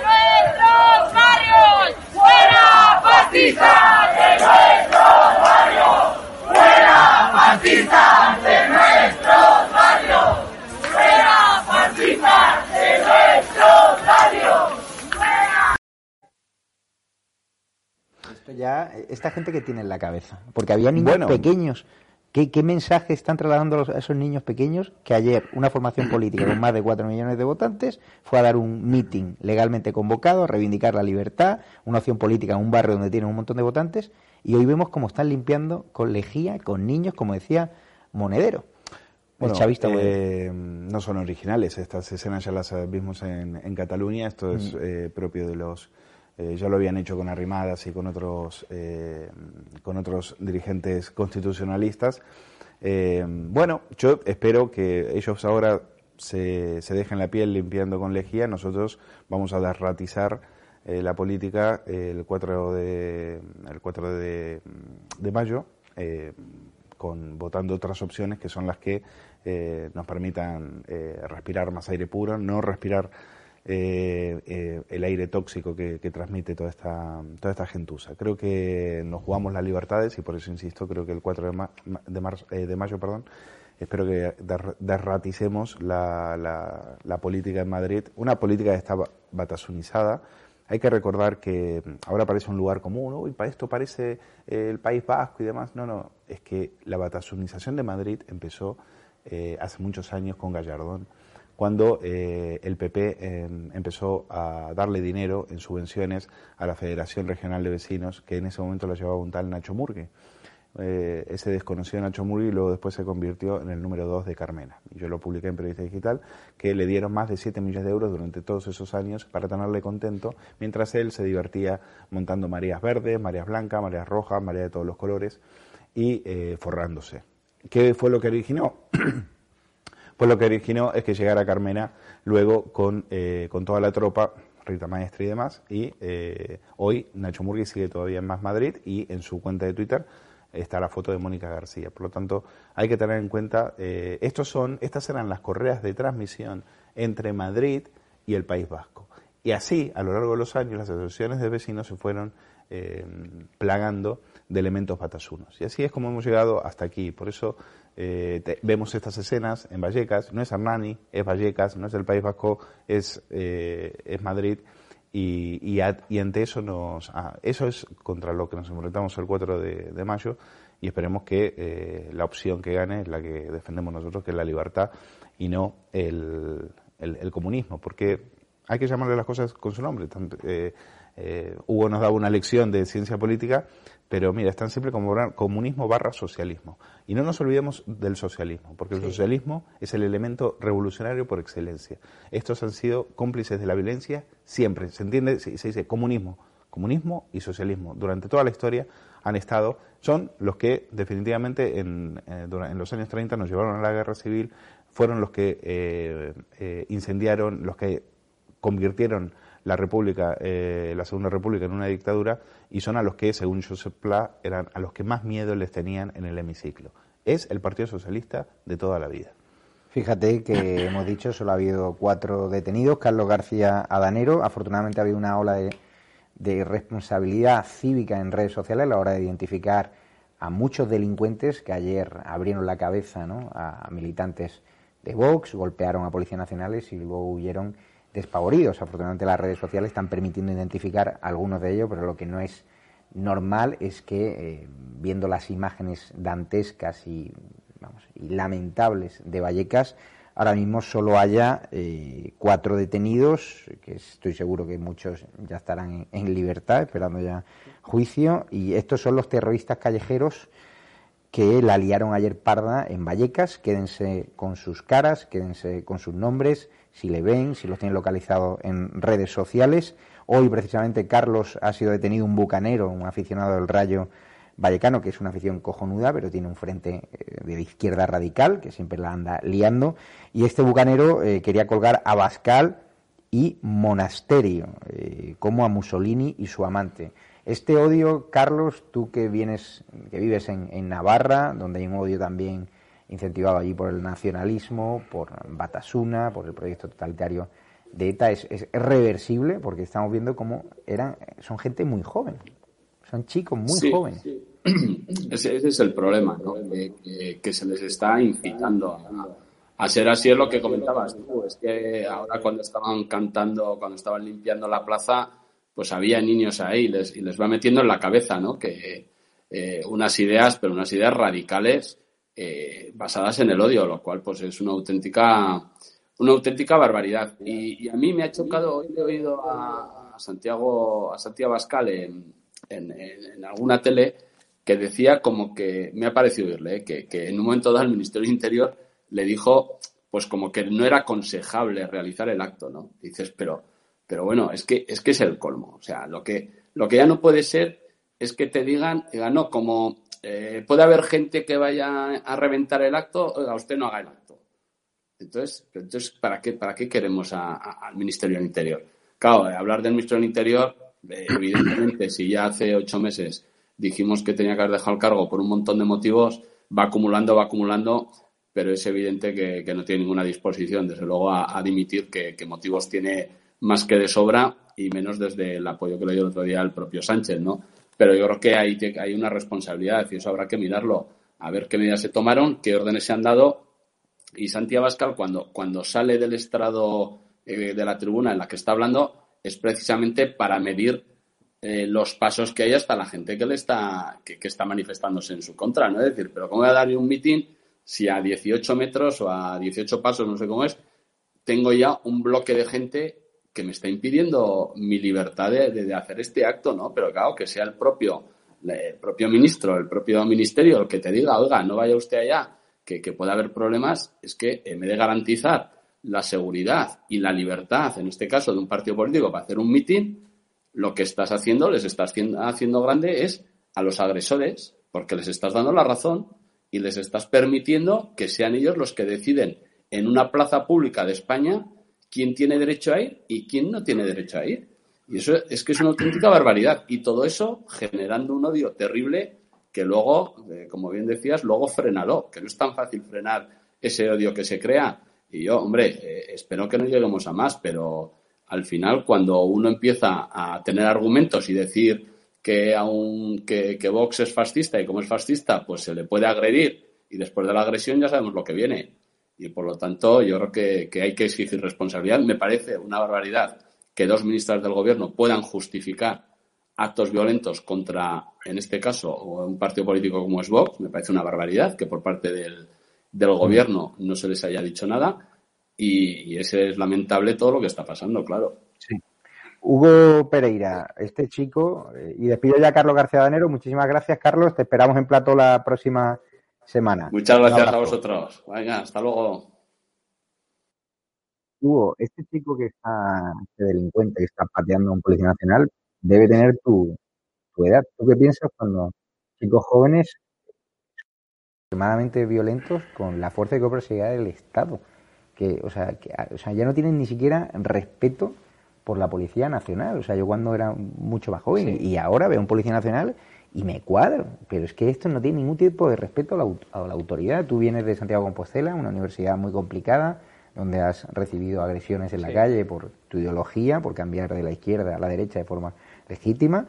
nuestros barrios! ¡Fuera fascistas! ¡De nuestros barrios! ¡Fuera fascistas! ¡De nuestros barrios! ¡Fuera fascistas! ¡De nuestros barrios! Esto ya, esta gente que tiene en la cabeza, porque había niños pequeños. ¿Qué, mensaje están trasladando a esos niños pequeños que ayer una formación política con más de 4 millones de votantes fue a dar un meeting legalmente convocado a reivindicar la libertad, una opción política en un barrio donde tienen un montón de votantes y hoy vemos cómo están limpiando con lejía, con niños, como decía Monedero? Bueno, eh, no son originales, estas escenas ya las vimos en, Cataluña, esto es mm. eh, propio de los eh, ya lo habían hecho con Arrimadas y con otros, eh, con otros dirigentes constitucionalistas. Eh, bueno, yo espero que ellos ahora se, se, dejen la piel limpiando con lejía. Nosotros vamos a derratizar la política el 4 de, el 4 de, de mayo, con, votando otras opciones que son las que nos permitan respirar más aire puro, no respirar eh, eh, el aire tóxico que, transmite toda esta, toda esta gentuza. Creo que nos jugamos las libertades y por eso insisto, creo que el 4 de, de, eh, de mayo, perdón, espero que derraticemos la, la, política en Madrid, una política que está batazunizada. Hay que recordar que ahora parece un lugar común, y para esto parece el País Vasco y demás. No, no, es que la batazunización de Madrid empezó hace muchos años con Gallardón cuando eh, el PP em, empezó a darle dinero en subvenciones a la Federación Regional de Vecinos, que en ese momento la llevaba un tal Nacho Murgue. Eh, ese desconocido Nacho Murgue luego después se convirtió en el número dos de Carmena. Yo lo publiqué en Periodista Digital, que le dieron más de 7 millones de euros durante todos esos años para tenerle contento, mientras él se divertía montando mareas verdes, mareas blancas, mareas rojas, mareas de todos los colores y eh, forrándose. ¿Qué fue lo que originó? Pues lo que originó es que llegara Carmena luego con, eh, con toda la tropa, Rita Maestra y demás, y eh, hoy Nacho Murgui sigue todavía en Más Madrid y en su cuenta de Twitter está la foto de Mónica García. Por lo tanto, hay que tener en cuenta, eh, estos son, estas eran las correas de transmisión entre Madrid y el País Vasco. Y así, a lo largo de los años, las asociaciones de vecinos se fueron eh, plagando de elementos batasunos. Y así es como hemos llegado hasta aquí. Por eso eh, te- vemos estas escenas en Vallecas. No es Hernani, es Vallecas, no es el País Vasco, es, eh, es Madrid. Y, ante eso nos ah, eso es contra lo que nos enfrentamos el 4 de, mayo y esperemos que eh, la opción que gane es la que defendemos nosotros, que es la libertad y no el, el- comunismo, porque hay que llamarle las cosas con su nombre. Eh, eh, Hugo nos daba una lección de ciencia política, pero mira, es tan simple como comunismo barra socialismo. Y no nos olvidemos del socialismo, porque el socialismo es el elemento revolucionario por excelencia. Estos han sido cómplices de la violencia siempre. ¿Se entiende? Se, se dice comunismo. Comunismo y socialismo durante toda la historia han estado, son los que definitivamente en, eh, en los años 30 nos llevaron a la guerra civil, fueron los que eh, eh, incendiaron, los que convirtieron la República, eh, la Segunda República en una dictadura y son a los que, según Joseph Pla, eran a los que más miedo les tenían en el hemiciclo. Es el Partido Socialista de toda la vida. Fíjate que hemos dicho solo ha habido cuatro detenidos. Carlos García Adanero. Afortunadamente ha habido una ola de, de responsabilidad cívica en redes sociales a la hora de identificar a muchos delincuentes que ayer abrieron la cabeza ¿no? a militantes de Vox, golpearon a policías nacionales y luego huyeron despavoridos. Afortunadamente las redes sociales están permitiendo identificar algunos de ellos, pero lo que no es normal es que eh, viendo las imágenes dantescas y, y lamentables de Vallecas, ahora mismo solo haya eh, cuatro detenidos, que estoy seguro que muchos ya estarán en, en libertad, esperando ya juicio, y estos son los terroristas callejeros que la liaron ayer parda en Vallecas. Quédense con sus caras, quédense con sus nombres, si le ven, si los tienen localizados en redes sociales. Hoy, precisamente, Carlos ha sido detenido un bucanero, un aficionado del Rayo Vallecano, que es una afición cojonuda, pero tiene un frente eh, de izquierda radical, que siempre la anda liando. Y este bucanero eh, quería colgar a Bascal y Monasterio, eh, como a Mussolini y su amante. Este odio, Carlos, tú que vienes, que vives en, en Navarra, donde hay un odio también incentivado allí por el nacionalismo, por Batasuna, por el proyecto totalitario de ETA, es, es reversible porque estamos viendo cómo eran, son gente muy joven, son chicos muy Sí, jóvenes. Ese, ese es el problema, ¿no? Que, que- que se les está incitando a, a ser así, es lo que comentabas tú. Es que ahora cuando estaban cantando, cuando estaban limpiando la plaza, pues había niños ahí y les, y les va metiendo en la cabeza, ¿no? Que eh, unas ideas, pero unas ideas radicales eh, basadas en el odio, lo cual pues es una auténtica una auténtica barbaridad. Y, a mí me ha chocado, hoy he oído a, Santiago, a Santiago Bascal en, alguna tele que decía como que, me ha parecido oírle, ¿eh? que, que en un momento dado el Ministerio del Interior le dijo pues como que no era aconsejable realizar el acto, ¿no? Dices, pero, pero bueno, es que, es que es el colmo. O sea, lo que, lo que ya no puede ser es que te digan, digan, no, como eh, puede haber gente que vaya a reventar el acto, oiga, usted no haga el acto. Entonces, entonces ¿para qué, para qué queremos a- al Ministerio del Interior? Claro, eh, hablar del Ministerio del Interior, eh, evidentemente, si ya hace ocho meses dijimos que tenía que haber dejado el cargo por un montón de motivos, va acumulando, va acumulando, pero es evidente que, no tiene ninguna disposición, desde luego, a, a dimitir, que, que motivos tiene más que de sobra y menos desde el apoyo que le dio el otro día al propio Sánchez, ¿no? Pero yo creo que hay, hay una responsabilidad y eso habrá que mirarlo, a ver qué medidas se tomaron, qué órdenes se han dado y Santi Abascal, cuando, cuando sale del estrado eh, de la tribuna en la que está hablando, es precisamente para medir eh, los pasos que hay hasta la gente que le está, que, está manifestándose en su contra, ¿no? Es decir, pero ¿cómo voy a dar un mitin si a 18 metros o a 18 pasos, no sé cómo es, tengo ya un bloque de gente que me está impidiendo mi libertad de, de- hacer este acto, ¿no? Pero claro, que sea el propio, el propio ministro, el propio ministerio el que te diga, oiga, no vaya usted allá, que, que pueda haber problemas, es que en vez de garantizar la seguridad y la libertad, en este caso de un partido político, para hacer un mitin, lo que estás haciendo, les estás haciendo grande es a los agresores, porque les estás dando la razón y les estás permitiendo que sean ellos los que deciden en una plaza pública de España quién tiene derecho a ir y quién no tiene derecho a ir. Y eso es que es una auténtica barbaridad. Y todo eso generando un odio terrible que luego, eh, como bien decías, luego frenalo, que no es tan fácil frenar ese odio que se crea Y yo, hombre, eh, espero que no lleguemos a más, pero al final, cuando uno empieza a tener argumentos y decir que, que, que Vox es fascista y como es fascista, pues se le puede agredir y después de la agresión ya sabemos lo que viene. Y por lo tanto, yo creo que, que hay que exigir responsabilidad. Me parece una barbaridad que dos ministras del gobierno puedan justificar actos violentos contra, en este caso, un partido político como es Vox. Me parece una barbaridad que por parte del, del gobierno no se les haya dicho nada. Y, ese es lamentable todo lo que está pasando, claro. Hugo Pereira, este chico, eh, y despido ya a Carlos García Danero. Muchísimas gracias, Carlos. Te esperamos en plato la próxima semana. Muchas gracias a vosotros. Venga, hasta luego. Hugo, este chico que está, este delincuente que está pateando a un policía nacional, debe tener tu, tu edad. ¿Tú qué piensas cuando chicos jóvenes extremadamente violentos con la fuerza de coercividad del Estado? Que, o sea, que, o sea, ya no tienen ni siquiera respeto por la Policía Nacional. O sea, yo cuando era mucho más joven y ahora veo un Policía Nacional y me cuadro. Pero es que esto no tiene ningún tipo de respeto a la, au- a la autoridad. Tú vienes de Santiago de Compostela, una universidad muy complicada, donde has recibido agresiones en la calle por tu ideología, por cambiar de la izquierda a la derecha de forma legítima.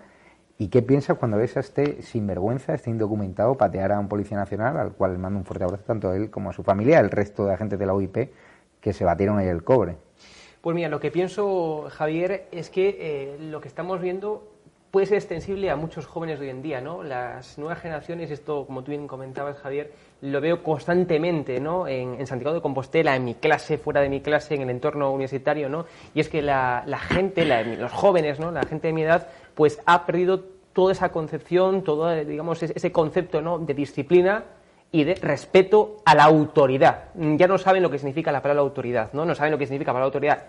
¿Y qué piensas cuando ves a este sinvergüenza, este indocumentado, patear a un policía nacional, al cual mando un fuerte abrazo tanto a él como a su familia, el resto de agentes de la UIP que se batieron ahí el cobre? Pues mira, lo que pienso, Javier, es que eh, lo que estamos viendo puede ser extensible a muchos jóvenes hoy en día, ¿no? Las nuevas generaciones, esto, como tú bien comentabas, Javier, lo veo constantemente, ¿no? En, Santiago de Compostela, en mi clase, fuera de mi clase, en el entorno universitario, ¿no? Y es que la, gente, la- los jóvenes, ¿no? La gente de mi edad, pues ha perdido toda esa concepción, todo, digamos, ese concepto, ¿no? De disciplina y de respeto a la autoridad. Ya no saben lo que significa la palabra autoridad, ¿no? No saben lo que significa la palabra autoridad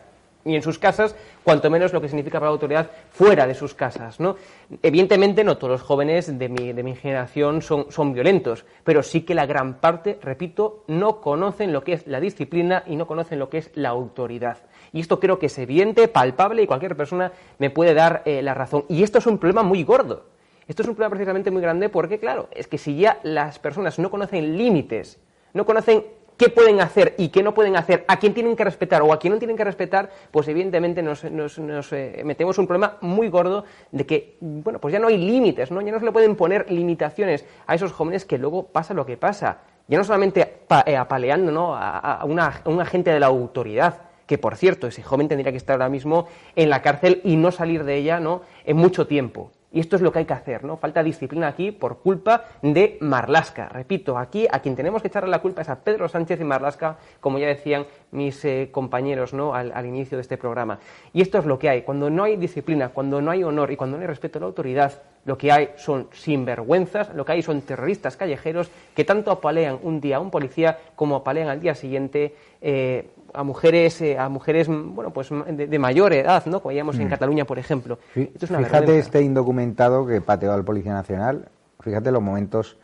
ni en sus casas, cuanto menos lo que significa para la autoridad fuera de sus casas. ¿no? Evidentemente, no todos los jóvenes de mi, de mi generación son, son violentos, pero sí que la gran parte, repito, no conocen lo que es la disciplina y no conocen lo que es la autoridad. Y esto creo que es evidente, palpable y cualquier persona me puede dar eh, la razón. Y esto es un problema muy gordo. Esto es un problema precisamente muy grande porque, claro, es que si ya las personas no conocen límites, no conocen qué pueden hacer y qué no pueden hacer, a quién tienen que respetar o a quién no tienen que respetar, pues evidentemente nos, nos- nos, eh, metemos un problema muy gordo de que, bueno, pues ya no hay límites, ¿no? Ya no se le pueden poner limitaciones a esos jóvenes que luego pasa lo que pasa. Ya no solamente eh, apaleando ¿no? a, a una- a un agente de la autoridad, que por cierto, ese joven tendría que estar ahora mismo en la cárcel y no salir de ella ¿no? en mucho tiempo. Y esto es lo que hay que hacer, ¿no? Falta disciplina aquí por culpa de Marlasca. Repito, aquí a quien tenemos que echarle la culpa es a Pedro Sánchez y Marlasca, como ya decían mis eh, compañeros, ¿no? Al, al inicio de este programa. Y esto es lo que hay. Cuando no hay disciplina, cuando no hay honor y cuando no hay respeto a la autoridad, lo que hay son sinvergüenzas, lo que hay son terroristas callejeros que tanto apalean un día a un policía como apalean al día siguiente eh, a mujeres, eh, a mujeres, mm, bueno, pues de, de mayor edad, ¿no? Como veíamos en Mm. Cataluña, por ejemplo. Fí- Esto es una Fíjate vergüenza. este indocumentado que pateó al Policía Nacional, fíjate los momentos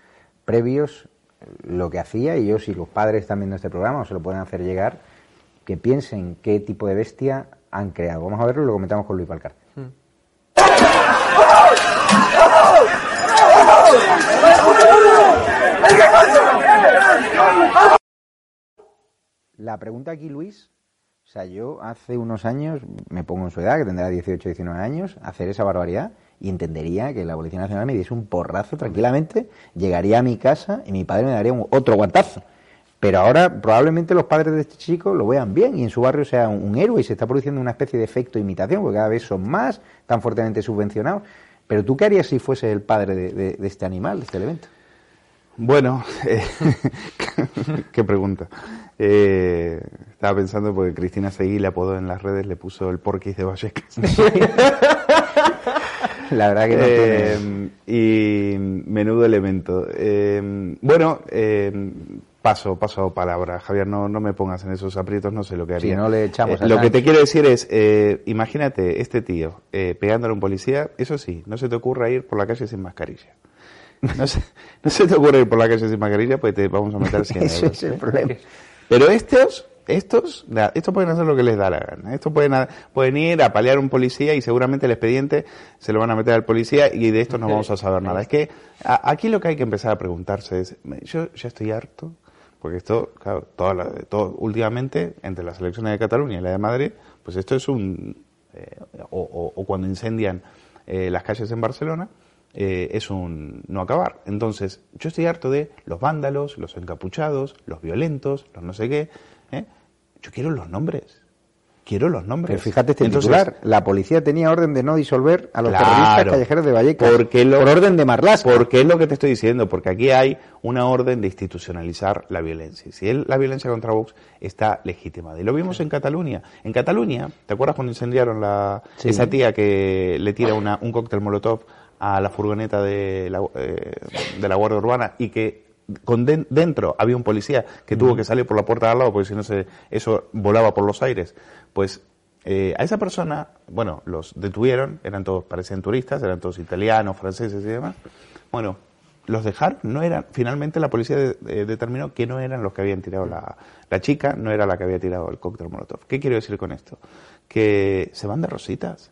previos, lo que hacía, y yo si los padres están viendo este programa o se lo pueden hacer llegar, que piensen qué tipo de bestia han creado. Vamos a verlo y lo comentamos con Luis Balcar. La pregunta aquí, Luis, o sea, yo hace unos años, me pongo en su edad, que tendrá 18, 19 años, hacer esa barbaridad y entendería que la Policía Nacional me diese un porrazo tranquilamente, llegaría a mi casa y mi padre me daría otro guantazo. Pero ahora probablemente los padres de este chico lo vean bien y en su barrio sea un, un héroe y se está produciendo una especie de efecto imitación, porque cada vez son más, tan fuertemente subvencionados. Pero tú qué harías si fuese el padre de, de- de este animal, de este elemento? Bueno, qué pregunta. Eh, estaba pensando porque Cristina Seguí le apodó en las redes, le puso el porquis de Vallecas. La verdad que no Eh, Y menudo elemento. Eh, bueno, eh, paso, paso palabra. Javier, no, no me pongas en esos aprietos, no sé lo que haría. Si no le echamos Eh, a Lo que te quiero decir es, eh, imagínate este tío eh, pegándole a un policía, eso sí, no se te ocurra ir por la calle sin mascarilla. No se, no se te ocurre ir por la calle sin mascarilla, pues te vamos a meter 100 Ese euros, es el ¿eh? problema. Pero estos, estos, estos pueden hacer lo que les da la gana. Estos pueden, pueden ir a paliar a un policía y seguramente el expediente se lo van a meter al policía y de esto no vamos a saber nada. Es que a- aquí lo que hay que empezar a preguntarse es, yo ya estoy harto Porque esto, claro, toda la- todo, últimamente, entre las elecciones de Cataluña y la de Madrid, pues esto es un... eh, o, o- o cuando incendian eh, las calles en Barcelona, eh, es un no acabar. Entonces, yo estoy harto de los vándalos, los encapuchados, los violentos, los no sé qué. ¿eh? Yo quiero los nombres. Quiero los nombres. Pero fíjate este Entonces, titular. La policía tenía orden de no disolver a los Claro. terroristas callejeros de Vallecas. Porque lo- por orden de Marlaska. Porque es lo que te estoy diciendo, porque aquí hay una orden de institucionalizar la violencia. Y Si él, la violencia contra Vox está legitimada. Y lo vimos en Cataluña. En Cataluña, ¿te acuerdas cuando incendiaron la, Sí. esa tía que le tira una, un cóctel molotov a la furgoneta de la, eh, de la Guardia Urbana y que con den- dentro había un policía que tuvo que salir por la puerta de al lado porque si no se, eso volaba por los aires? Pues eh, a esa persona, bueno, los detuvieron, eran todos, parecían turistas, eran todos italianos, franceses y demás. Bueno, los dejaron, no eran, finalmente la policía de- eh, determinó que no eran los que habían tirado la, la chica, no era la que había tirado el cóctel molotov. ¿Qué quiero decir con esto? Que se van de rositas.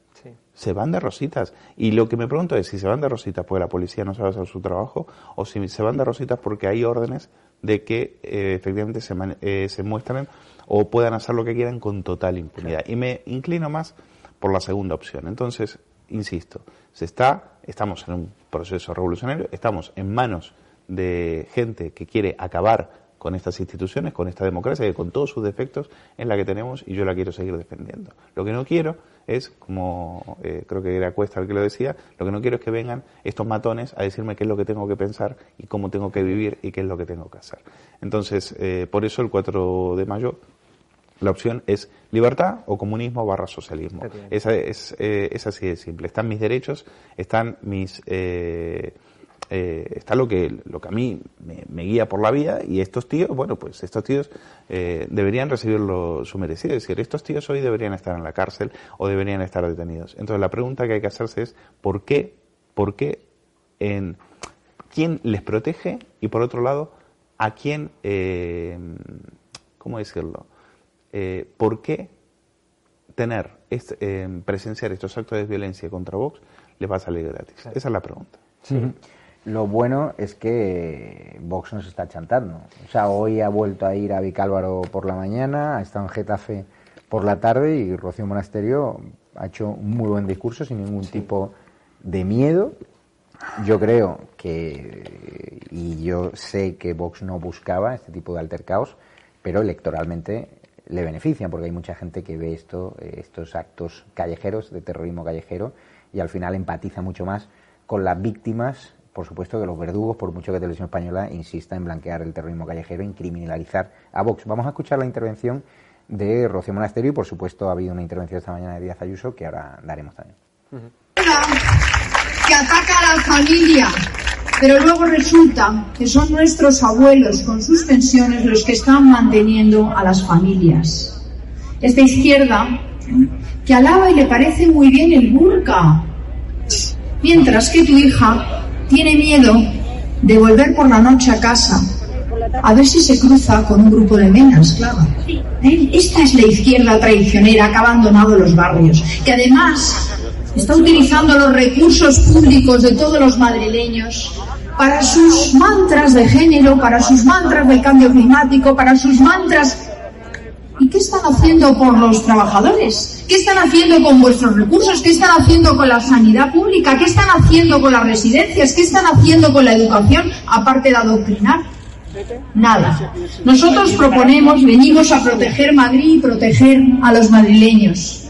Se van de rositas. Y lo que me pregunto es si se van de rositas porque la policía no sabe hacer su trabajo o si se van de rositas porque hay órdenes de que eh, efectivamente se, eh, se muestren o puedan hacer lo que quieran con total impunidad. Y me inclino más por la segunda opción. Entonces, insisto, se está, estamos en un proceso revolucionario, estamos en manos de gente que quiere acabar con estas instituciones, con esta democracia y con todos sus defectos en la que tenemos y yo la quiero seguir defendiendo. Lo que no quiero es, como eh, creo que era Cuesta el que lo decía, lo que no quiero es que vengan estos matones a decirme qué es lo que tengo que pensar y cómo tengo que vivir y qué es lo que tengo que hacer. Entonces, eh, por eso el 4 de mayo la opción es libertad o comunismo barra socialismo. Esa es, eh, es así de simple. Están mis derechos, están mis... Eh, eh, está lo que, lo que a mí me, me guía por la vida y estos tíos, bueno, pues estos tíos eh, deberían recibir lo, su merecido. Es decir, estos tíos hoy deberían estar en la cárcel o deberían estar detenidos. Entonces la pregunta que hay que hacerse es ¿por qué, por qué en quién les protege y por otro lado a quién, eh, ¿cómo decirlo? Eh, ¿Por qué tener, este, eh, presenciar estos actos de violencia contra Vox les va a salir gratis? Esa es la pregunta. Ujú. Lo bueno es que Vox nos está chantando. O sea, hoy ha vuelto a ir a Vicálvaro por la mañana, ha estado en Getafe por la tarde y Rocío Monasterio ha hecho un muy buen discurso sin ningún tipo de miedo. Yo creo que, y yo sé que Vox no buscaba este tipo de altercados, pero electoralmente le benefician porque hay mucha gente que ve esto, eh, estos actos callejeros de terrorismo callejero y al final empatiza mucho más con las víctimas, por supuesto, de los verdugos, por mucho que Televisión Española insista en blanquear el terrorismo callejero, en criminalizar a Vox. Vamos a escuchar la intervención de Rocío Monasterio y, por supuesto, ha habido una intervención esta mañana de Díaz Ayuso que ahora daremos también. que ataca a la familia, pero luego resulta que son nuestros abuelos con sus pensiones los que están manteniendo a las familias. Esta izquierda que alaba y le parece muy bien el burka, mientras que tu hija tiene miedo de volver por la noche a casa a ver si se cruza con un grupo de menas, claro. ¿Eh? Esta es la izquierda traicionera que ha abandonado los barrios, que además está utilizando los recursos públicos de todos los madrileños para sus mantras de género, para sus mantras del cambio climático, para sus mantras... ¿Y qué están haciendo por los trabajadores? ¿Qué están haciendo con vuestros recursos? ¿Qué están haciendo con la sanidad pública? ¿Qué están haciendo con las residencias? ¿Qué están haciendo con la educación? Aparte de adoctrinar. Nada. Nosotros proponemos, venimos a proteger Madrid y proteger a los madrileños.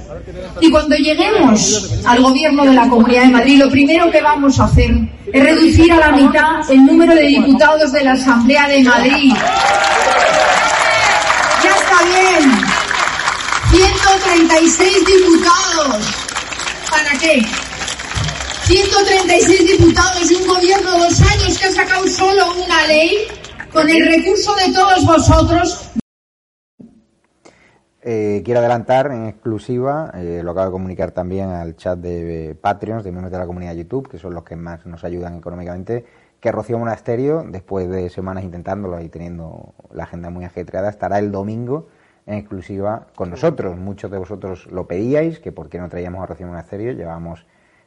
Y cuando lleguemos al gobierno de la Comunidad de Madrid, lo primero que vamos a hacer es reducir a la mitad el número de diputados de la Asamblea de Madrid. Bien. 136 diputados. ¿Para qué? 136 diputados y un gobierno de dos años que ha sacado solo una ley con el recurso de todos vosotros. Eh, quiero adelantar en exclusiva, eh, lo acabo de comunicar también al chat de Patreons, de miembros de la comunidad de YouTube, que son los que más nos ayudan económicamente, que Rocío Monasterio, después de semanas intentándolo y teniendo la agenda muy ajetreada, estará el domingo en exclusiva con nosotros. Muchos de vosotros lo pedíais, que por qué no traíamos a Rocío Monasterio, llevamos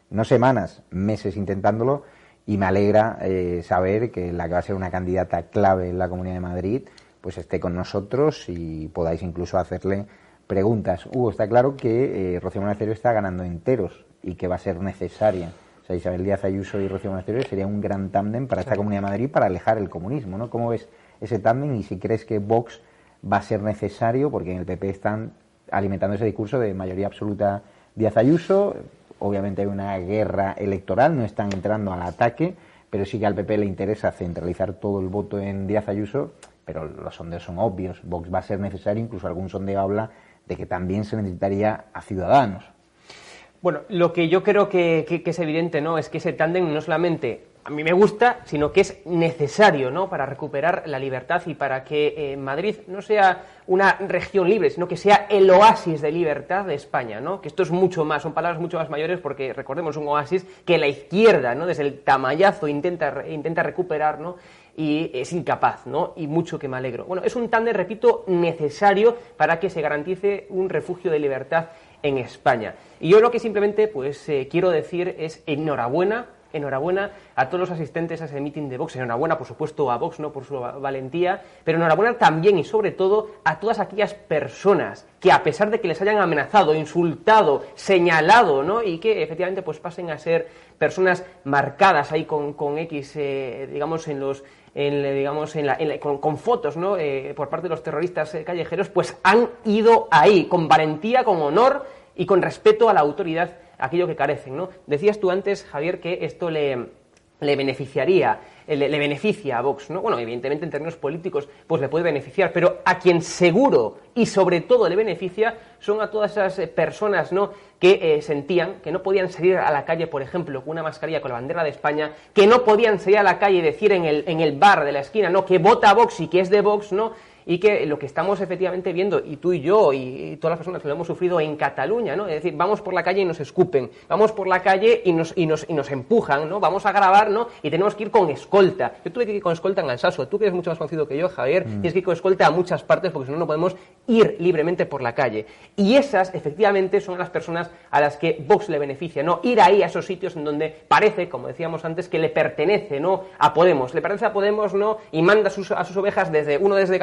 no semanas, meses intentándolo, y me alegra eh, saber que la que va a ser una candidata clave en la Comunidad de Madrid, pues esté con nosotros y podáis incluso hacerle preguntas. Hugo, está claro que eh, Rocío Monasterio está ganando enteros y que va a ser necesaria. Sea, Isabel Díaz Ayuso y Rocío Monasterio sería un gran tándem para esta Comunidad de Madrid para alejar el comunismo, ¿no? ¿Cómo ves ese tándem y si crees que Vox va a ser necesario, porque en el PP están alimentando ese discurso de mayoría absoluta Díaz Ayuso, obviamente hay una guerra electoral, no están entrando al ataque, pero sí que al PP le interesa centralizar todo el voto en Díaz Ayuso, pero los sondeos son obvios, Vox va a ser necesario, incluso algún sondeo habla de que también se necesitaría a Ciudadanos. Bueno, lo que yo creo que, es evidente, ¿no? Es que ese tándem no solamente a mí me gusta, sino que es necesario, ¿no? Para recuperar la libertad y para que eh, Madrid no sea una región libre, sino que sea el oasis de libertad de España, ¿no? Que esto es mucho más, son palabras mucho más mayores porque recordemos un oasis que la izquierda, ¿no? Desde el tamallazo intenta, intenta recuperar, ¿no? y es incapaz, ¿no? Y mucho que me alegro. Bueno, es un tándem, repito, necesario para que se garantice un refugio de libertad en España. Y yo lo que simplemente, pues, eh, quiero decir es enhorabuena, enhorabuena a todos los asistentes a ese meeting de Vox, enhorabuena, por supuesto, a Vox, ¿no? Por su va- valentía, pero enhorabuena también y sobre todo a todas aquellas personas que a pesar de que les hayan amenazado, insultado, señalado, ¿no? Y que efectivamente, pues, pasen a ser personas marcadas ahí con, con X, eh, digamos, en los en, digamos, en la- en la- con, fotos ¿no? Eh, por parte de los terroristas eh, callejeros, pues han ido ahí, con valentía, con honor y con respeto a la autoridad, aquello que carecen. ¿no? Decías tú antes, Javier, que esto le, beneficiaría, eh, le, le beneficia a Vox, ¿no? Bueno, evidentemente en términos políticos, pues le puede beneficiar, pero a quien seguro y sobre todo le beneficia son a todas esas eh, personas, ¿no? Que eh, sentían que no podían salir a la calle, por ejemplo, con una mascarilla con la bandera de España, que no podían salir a la calle y decir en el, en el bar de la esquina, ¿no? Que vota a Vox y que es de Vox, ¿no? Y que lo que estamos efectivamente viendo, y tú y yo, y, y todas las personas que lo hemos sufrido en Cataluña, ¿no? Es decir, vamos por la calle y nos escupen, vamos por la calle y nos, y nos, y nos empujan, ¿no? Vamos a grabar, ¿no? Y tenemos que ir con escolta. Yo tuve que ir con escolta en Alsaso, tú que eres mucho más conocido que yo, Javier, tienes que ir con escolta a muchas partes porque si no, no podemos ir libremente por la calle. Y esas, efectivamente, son las personas a las que Vox le beneficia, ¿no? Ir ahí a esos sitios en donde parece, como decíamos antes, que le pertenece, ¿no? A Podemos. Le pertenece a Podemos, ¿no? Y manda a sus, a sus ovejas desde uno desde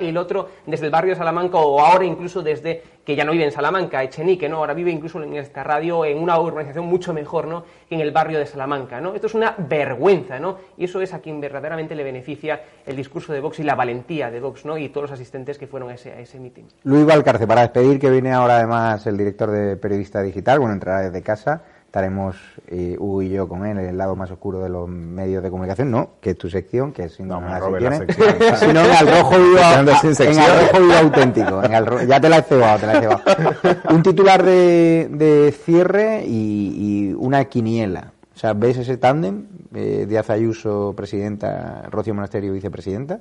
El otro desde el barrio de Salamanca o ahora incluso desde que ya no vive en Salamanca, Echenique, ¿no? Ahora vive incluso en esta radio en una urbanización mucho mejor, ¿no? Que en el barrio de Salamanca, ¿no? Esto es una vergüenza, ¿no? Y eso es a quien verdaderamente le beneficia el discurso de Vox y la valentía de Vox, ¿no? Y todos los asistentes que fueron a ese, a ese mitin. Luis Valcarce, para despedir, que viene ahora además el director de Periodista Digital, bueno, entrará desde casa, estaremos eh, Hugo y yo con él en el lado más oscuro de los medios de comunicación, no, que es tu sección, que es sin No, sino en Al Rojo Vivo, en. Al Rojo Vivo auténtico, en Al ya te la he cebado, te la he cebado. Un titular de, de cierre y, y una quiniela, o sea, ¿ves ese tándem? Eh, Díaz Ayuso, presidenta, Rocío Monasterio, vicepresidenta,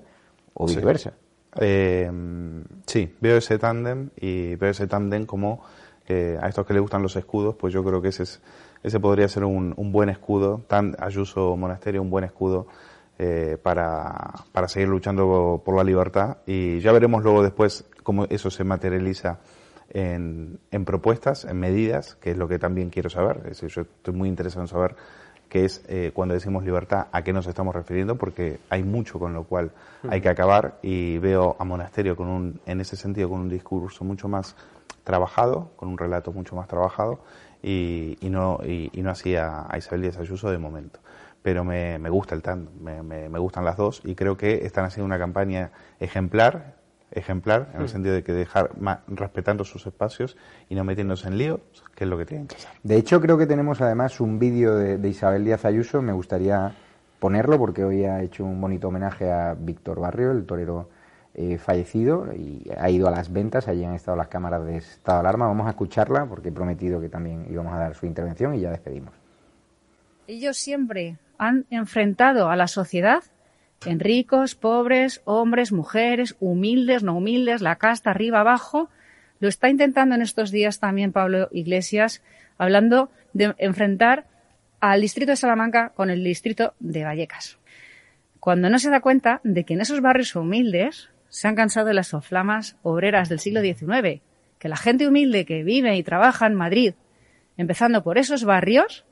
o Sí. viceversa. Eh, sí, veo ese tándem y veo ese tándem como a estos que les gustan los escudos, pues yo creo que ese, es, ese podría ser un, un buen escudo, tan Ayuso Monasterio, un buen escudo eh, para, para seguir luchando por la libertad. Y ya veremos luego después cómo eso se materializa en, en propuestas, en medidas, que es lo que también quiero saber. Es decir, yo estoy muy interesado en saber qué es eh, cuando decimos libertad, a qué nos estamos refiriendo, porque hay mucho con lo cual hay que acabar. Y veo a Monasterio con un, en ese sentido con un discurso mucho más trabajado, con un relato mucho más trabajado y, y no y, y no así a, Isabel Díaz Ayuso de momento. Pero me, me gusta el tándem, me, me, me gustan las dos y creo que están haciendo una campaña ejemplar, ejemplar en el Mm. sentido de que dejar ma- respetando sus espacios y no metiéndose en líos, que es lo que tienen que hacer. De hecho, creo que tenemos además un vídeo de, de Isabel Díaz Ayuso. Me gustaría ponerlo porque hoy ha hecho un bonito homenaje a Víctor Barrio, el torero eh, fallecido, y ha ido a las ventas. Allí han estado las cámaras de estado de alarma. Vamos a escucharla porque he prometido que también íbamos a dar su intervención y ya despedimos. Ellos siempre han enfrentado a la sociedad en ricos, pobres, hombres, mujeres, humildes, no humildes, la casta arriba, abajo. Lo está intentando en estos días también Pablo Iglesias, hablando de enfrentar al distrito de Salamanca con el distrito de Vallecas. Cuando no se da cuenta de que en esos barrios humildes se han cansado de las soflamas obreras del siglo XIX, que la gente humilde que vive y trabaja en Madrid, empezando por esos barrios,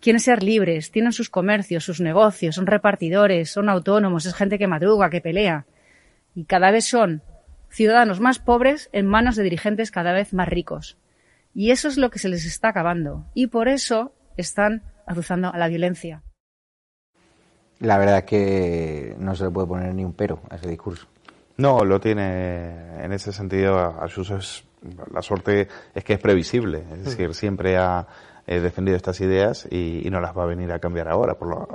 quieren ser libres, tienen sus comercios, sus negocios, son repartidores, son autónomos, es gente que madruga, que pelea. y cada vez son ciudadanos más pobres en manos de dirigentes cada vez más ricos. Y eso es lo que se les está acabando. Y por eso están azuzando a la violencia. La verdad es que no se le puede poner ni un pero a ese discurso. No, lo tiene en ese sentido. Ayuso es la suerte es que es previsible, es Mm. decir, siempre ha eh, defendido estas ideas y, y no las va a venir a cambiar ahora. Por lo-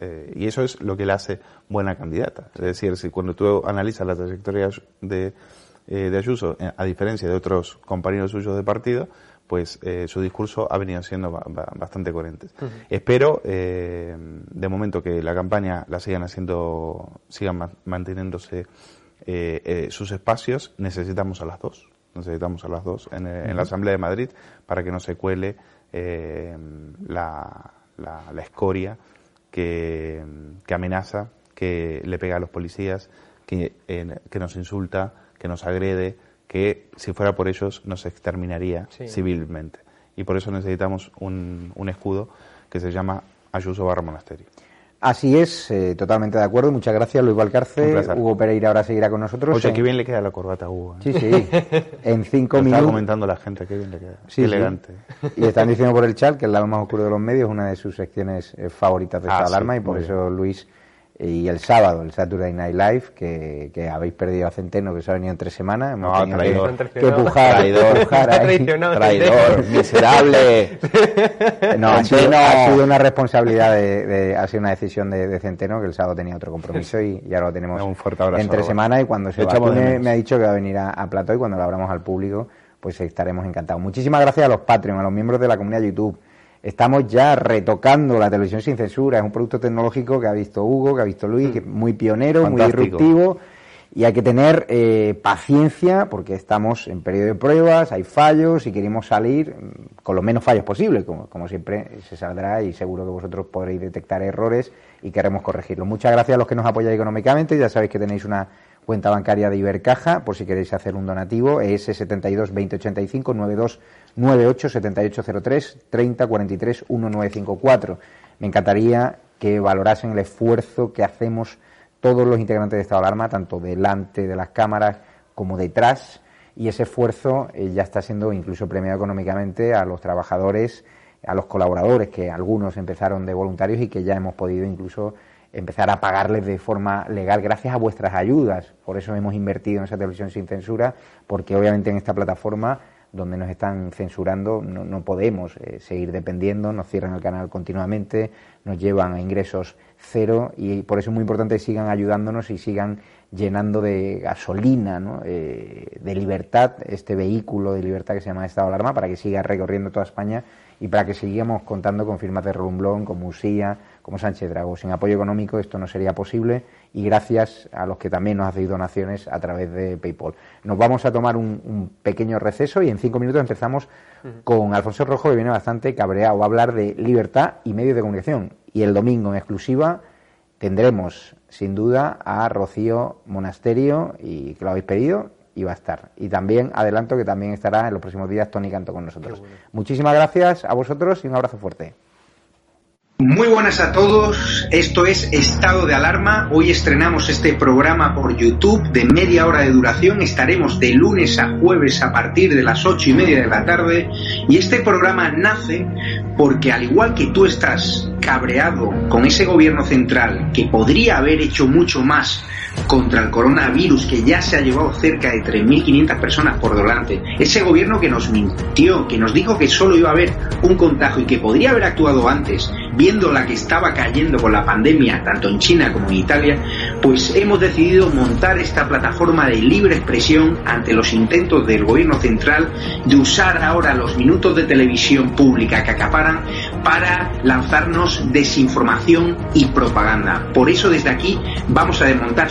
eh, y eso es lo que le hace buena candidata. Es decir, si cuando tú analizas la trayectoria de, eh, de Ayuso, eh, a diferencia de otros compañeros suyos de partido, pues eh, su discurso ha venido siendo ba- ba- bastante coherente. Ujú. Espero, eh, de momento, que la campaña la sigan haciendo, sigan ma- manteniéndose eh, eh, sus espacios. Necesitamos a las dos, necesitamos a las dos en, eh, la Asamblea de Madrid para que no se cuele eh, la, la, la escoria que, que amenaza, que le pega a los policías, que, que nos insulta, que nos agrede, que si fuera por ellos nos exterminaría Sí. civilmente. Y por eso necesitamos un, un escudo que se llama Ayuso Barra Monasterio. Así es, eh, totalmente de acuerdo. Muchas gracias, Luis Valcarce. Hugo Pereira ahora seguirá con nosotros. Oye, En- qué bien le queda la corbata a Hugo. ¿eh? Sí, sí. En cinco minutos. comentando la gente, qué bien le queda. Sí, qué sí. elegante. Y están diciendo por el chat que el lado más oscuro de los medios es una de sus secciones eh, favoritas de Ah, esta sí, alarma y por bien. eso Luis y el sábado el Saturday Night Live que, que habéis perdido a Centeno que se ha venido en tres semanas hemos No, tenido traidor. que, que pujar, Traidor. pujar ahí. Traicionado, Traidor, miserable. no, ha sido, Centeno. ha sido una responsabilidad de, de- ha sido una decisión de, de Centeno que el sábado tenía otro compromiso y, y ahora lo tenemos Un fuerte abrazo, en tres Robert. semanas y cuando se vacune me ha dicho que va a venir a, a Plató y cuando lo abramos al público pues estaremos encantados. Muchísimas gracias a los Patreon, a los miembros de la comunidad YouTube. Estamos ya retocando la televisión sin censura. Es un producto tecnológico que ha visto Hugo, que ha visto Luis, que es muy pionero, Fantástico. muy disruptivo. Y hay que tener eh, paciencia porque estamos en periodo de pruebas, hay fallos y queremos salir mm, con los menos fallos posibles. Como, como siempre se saldrá y seguro que vosotros podréis detectar errores y queremos corregirlos. Muchas gracias a los que nos apoyáis económicamente. Ya sabéis que tenéis una cuenta bancaria de Ibercaja por si queréis hacer un donativo. ES 72 2085 92 98 7803 30 43 1954. Me encantaría que valorasen el esfuerzo que hacemos todos los integrantes de Estado de Alarma, tanto delante de las cámaras como detrás, y ese esfuerzo eh, ya está siendo incluso premiado económicamente a los trabajadores, a los colaboradores, que algunos empezaron de voluntarios y que ya hemos podido incluso empezar a pagarles de forma legal gracias a vuestras ayudas. Por eso hemos invertido en esa televisión sin censura, porque obviamente en esta plataforma donde nos están censurando no, no podemos eh, seguir dependiendo, nos cierran el canal continuamente, nos llevan a ingresos cero y por eso es muy importante que sigan ayudándonos y sigan llenando de gasolina, ¿no? Eh, de libertad, este vehículo de libertad que se llama Estado de Alarma, para que siga recorriendo toda España y para que sigamos contando con firmas de Rolumblón, como Usía, como Sánchez Dragó. Sin apoyo económico esto no sería posible y gracias a los que también nos hacéis donaciones a través de PayPal. Nos vamos a tomar un, un pequeño receso y en cinco minutos empezamos con Alfonso Rojo, que viene bastante cabreado. Va a hablar de libertad y medios de comunicación. Y el domingo en exclusiva tendremos sin duda a Rocío Monasterio y que lo habéis pedido y va a estar. Y también adelanto que también estará en los próximos días Tony Canto con nosotros. Muchísimas gracias a vosotros y un abrazo fuerte. Muy buenas a todos, esto es Estado de Alarma. Hoy estrenamos este programa por YouTube de media hora de duración. Estaremos de lunes a jueves a partir de las ocho y media de la tarde. Y este programa nace porque al igual que tú estás cabreado con ese gobierno central que podría haber hecho mucho más contra el coronavirus que ya se ha llevado cerca de 3.500 personas por delante, ese gobierno que nos mintió, que nos dijo que solo iba a haber un contagio y que podría haber actuado antes, viendo la que estaba cayendo con la pandemia, tanto en China como en Italia, pues hemos decidido montar esta plataforma de libre expresión ante los intentos del gobierno central de usar ahora los minutos de televisión pública que acaparan para lanzarnos desinformación y propaganda. Por eso desde aquí vamos a desmontar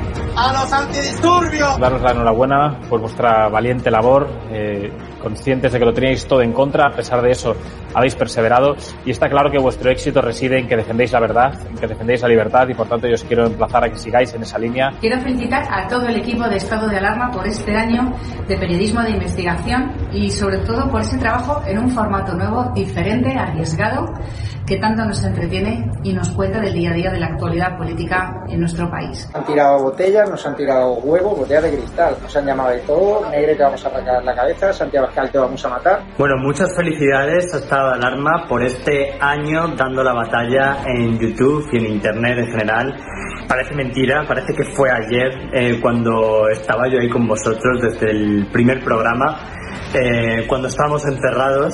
A los antidisturbios. Daros la enhorabuena por vuestra valiente labor. Eh, conscientes de que lo teníais todo en contra, a pesar de eso habéis perseverado y está claro que vuestro éxito reside en que defendéis la verdad, en que defendéis la libertad y por tanto yo os quiero emplazar a que sigáis en esa línea. Quiero felicitar a todo el equipo de Estado de Alarma por este año de periodismo de investigación y sobre todo por ese trabajo en un formato nuevo, diferente, arriesgado que tanto nos entretiene y nos cuenta del día a día de la actualidad política en nuestro país. Han tirado botellas, nos han tirado huevos, botellas de cristal, nos han llamado de todo, Negre te vamos a arrancar la cabeza, Santiago Pascal te vamos a matar. Bueno, muchas felicidades a Estado de Alarma por este año dando la batalla en YouTube y en Internet en general. Parece mentira, parece que fue ayer eh, cuando estaba yo ahí con vosotros desde el primer programa, eh, cuando estábamos encerrados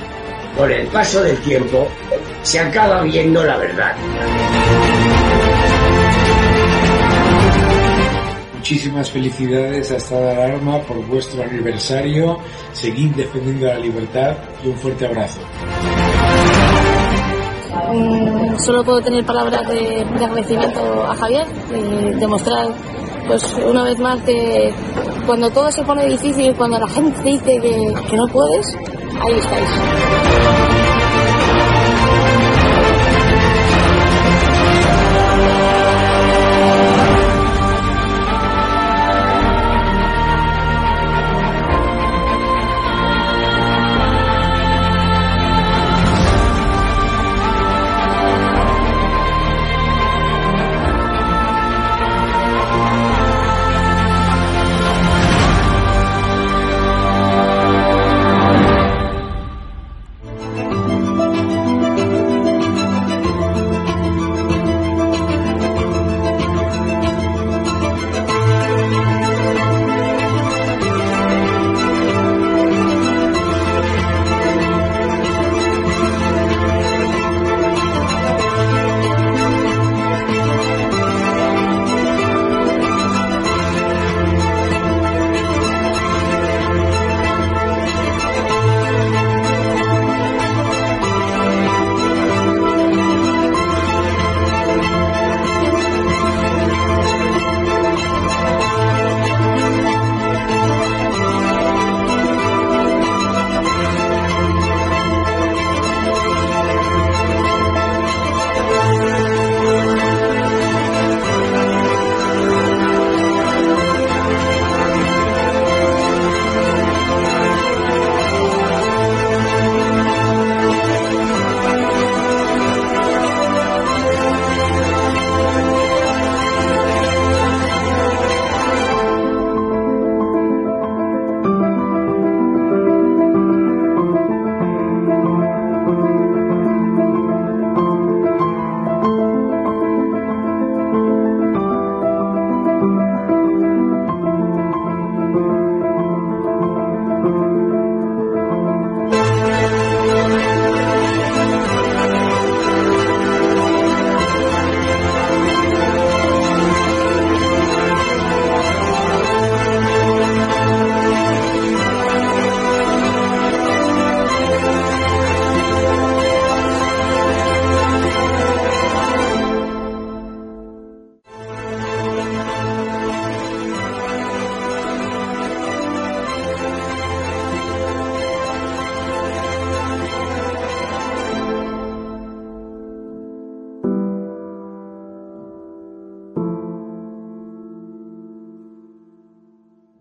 Con el paso del tiempo se acaba viendo la verdad. Muchísimas felicidades a Estado de Alarma por vuestro aniversario. Seguid defendiendo la libertad y un fuerte abrazo. Mm, solo puedo tener palabras de, de agradecimiento a Javier y demostrar pues una vez más que cuando todo se pone difícil, cuando la gente dice que, que no puedes, ahí estáis.